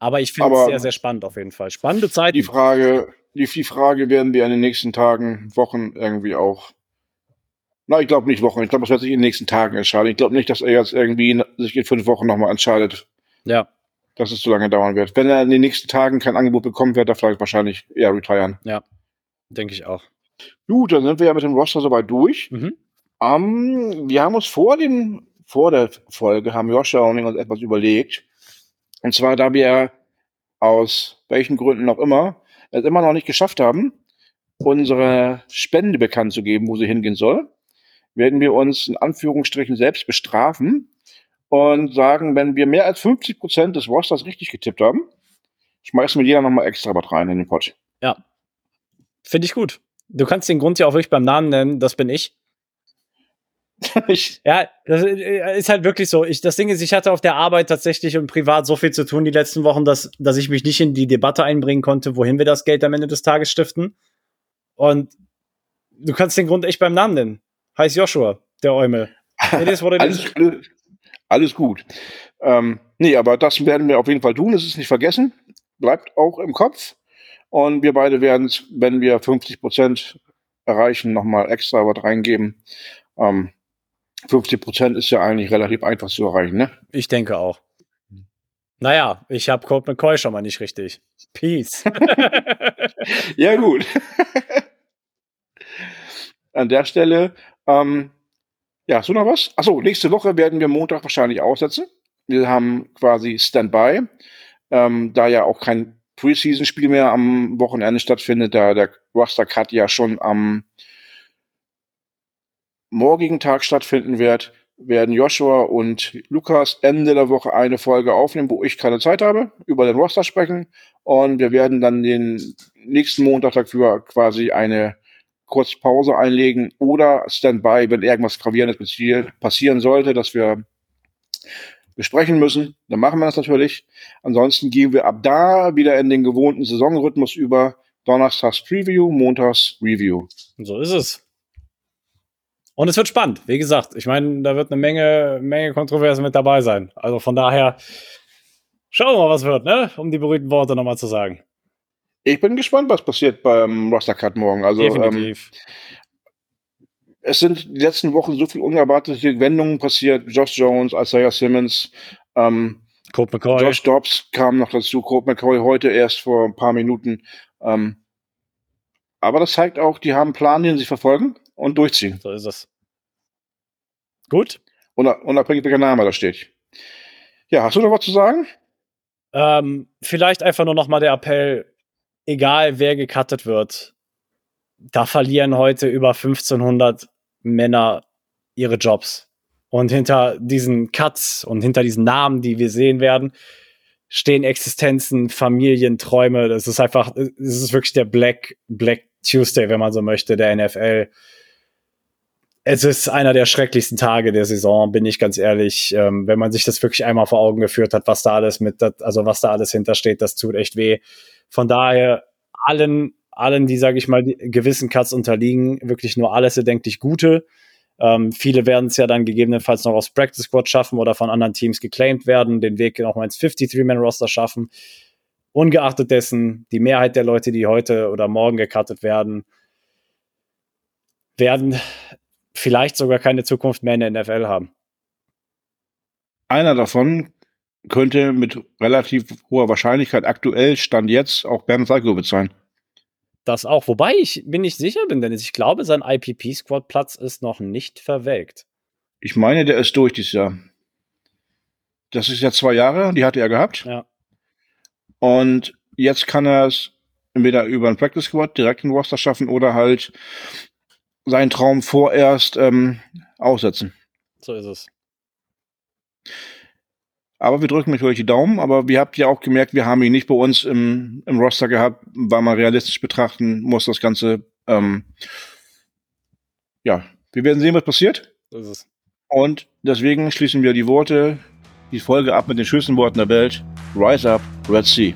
Aber ich finde es sehr, sehr spannend auf jeden Fall. Spannende Zeit. Die Frage, die, die Frage werden wir in den nächsten Tagen, Wochen irgendwie auch. Na, ich glaube nicht Wochen. Ich glaube, es wird sich in den nächsten Tagen entscheiden. Ich glaube nicht, dass er jetzt irgendwie sich in fünf Wochen nochmal entscheidet, Ja, dass es zu lange dauern wird. Wenn er in den nächsten Tagen kein Angebot bekommt, wird er vielleicht wahrscheinlich eher retiren. denke ich auch. Gut, dann sind wir ja mit dem Roster soweit durch. Mhm. Ähm, wir haben uns vor dem, vor der Folge, haben Joshua und ich uns etwas überlegt. Und zwar, da wir aus welchen Gründen auch immer es immer noch nicht geschafft haben, unsere Spende bekannt zu geben, wo sie hingehen soll, werden wir uns in Anführungsstrichen selbst bestrafen und sagen, wenn wir mehr als 50 Prozent des Rosters richtig getippt haben, schmeißen wir jeder nochmal extra was rein in den Pot. Ja. Finde ich gut. Du kannst den Grund ja auch wirklich beim Namen nennen, das bin ich. <laughs> ja, das äh, ist halt wirklich so. Ich, das Ding ist, ich hatte auf der Arbeit tatsächlich und privat so viel zu tun die letzten Wochen, dass, dass ich mich nicht in die Debatte einbringen konnte, wohin wir das Geld am Ende des Tages stiften. Und du kannst den Grund echt beim Namen nennen. Heißt Joshua, der Eumel. <laughs> alles, alles, alles, gut. Ähm, nee, aber das werden wir auf jeden Fall tun. Es ist nicht vergessen. Bleibt auch im Kopf. Und wir beide werden es, wenn wir 50 Prozent erreichen, nochmal extra was reingeben. Ähm, 50 Prozent ist ja eigentlich relativ einfach zu erreichen, ne? Ich denke auch. Naja, ich habe Colt McCoy schon mal nicht richtig. Peace. <laughs> ja, gut. <laughs> An der Stelle, ähm, ja, du noch was? Achso, nächste Woche werden wir Montag wahrscheinlich aussetzen. Wir haben quasi Standby, ähm, da ja auch kein Preseason-Spiel mehr am Wochenende stattfindet, da der Roster-Cut ja schon am morgigen Tag stattfinden wird, werden Joshua und Lukas Ende der Woche eine Folge aufnehmen, wo ich keine Zeit habe, über den Roster sprechen. Und wir werden dann den nächsten Montag dafür quasi eine kurze Pause einlegen oder Standby, wenn irgendwas Gravierendes passieren sollte, dass wir besprechen müssen, dann machen wir das natürlich. Ansonsten gehen wir ab da wieder in den gewohnten Saisonrhythmus über. Donnerstags Preview, Montags Review. So ist es. Und es wird spannend. Wie gesagt, ich meine, da wird eine Menge, Menge Kontroverse mit dabei sein. Also von daher schauen wir mal, was wird, ne? Um die berühmten Worte nochmal zu sagen. Ich bin gespannt, was passiert beim Roster Cut morgen. Also, Definitiv. Ähm, es sind die letzten Wochen so viele unerwartete Wendungen passiert. Josh Jones, Isaiah Simmons, ähm, Colt McCoy. Josh Dobbs kam noch dazu, Colt McCoy heute erst vor ein paar Minuten. Ähm, aber das zeigt auch, die haben einen Plan, den sie verfolgen und durchziehen. So ist es. Gut. Unabhängig, welcher Name da steht. Ja, hast du noch was zu sagen? Ähm, vielleicht einfach nur noch mal der Appell, egal wer gecuttet wird, da verlieren heute über 1500 Männer ihre Jobs. Und hinter diesen Cuts und hinter diesen Namen, die wir sehen werden, stehen Existenzen, Familien, Träume. Das ist einfach, es ist wirklich der Black, Black Tuesday, wenn man so möchte, der NFL es ist einer der schrecklichsten Tage der Saison, bin ich ganz ehrlich. Ähm, wenn man sich das wirklich einmal vor Augen geführt hat, was da alles mit, also was da alles hintersteht, das tut echt weh. Von daher allen, allen, die, sage ich mal, gewissen Cuts unterliegen, wirklich nur alles erdenklich Gute. Ähm, viele werden es ja dann gegebenenfalls noch aufs Practice Squad schaffen oder von anderen Teams geclaimed werden, den Weg noch mal ins 53-Man-Roster schaffen. Ungeachtet dessen, die Mehrheit der Leute, die heute oder morgen gecuttet werden, werden vielleicht sogar keine Zukunft mehr in der NFL haben. Einer davon könnte mit relativ hoher Wahrscheinlichkeit aktuell Stand jetzt auch Bernd Salkowitz sein. Das auch, wobei ich bin nicht sicher bin, denn ich glaube, sein IPP-Squad-Platz ist noch nicht verwelkt. Ich meine, der ist durch dieses Jahr. Das ist ja zwei Jahre, die hatte er gehabt. Ja. Und jetzt kann er es entweder über ein Practice Squad direkt einen Roster schaffen oder halt seinen Traum vorerst ähm, aussetzen. So ist es. Aber wir drücken natürlich die Daumen, aber wir habt ja auch gemerkt, wir haben ihn nicht bei uns im, im Roster gehabt, weil man realistisch betrachten muss, das Ganze. Ähm, ja, wir werden sehen, was passiert. So ist es. Und deswegen schließen wir die Worte, die Folge ab mit den schönsten Worten der Welt. Rise up, Red Sea.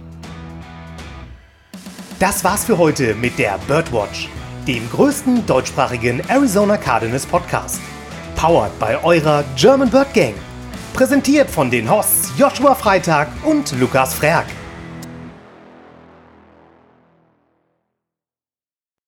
Das war's für heute mit der Birdwatch dem größten deutschsprachigen Arizona Cardinals Podcast. Powered bei eurer German Bird Gang. Präsentiert von den Hosts Joshua Freitag und Lukas Frerk.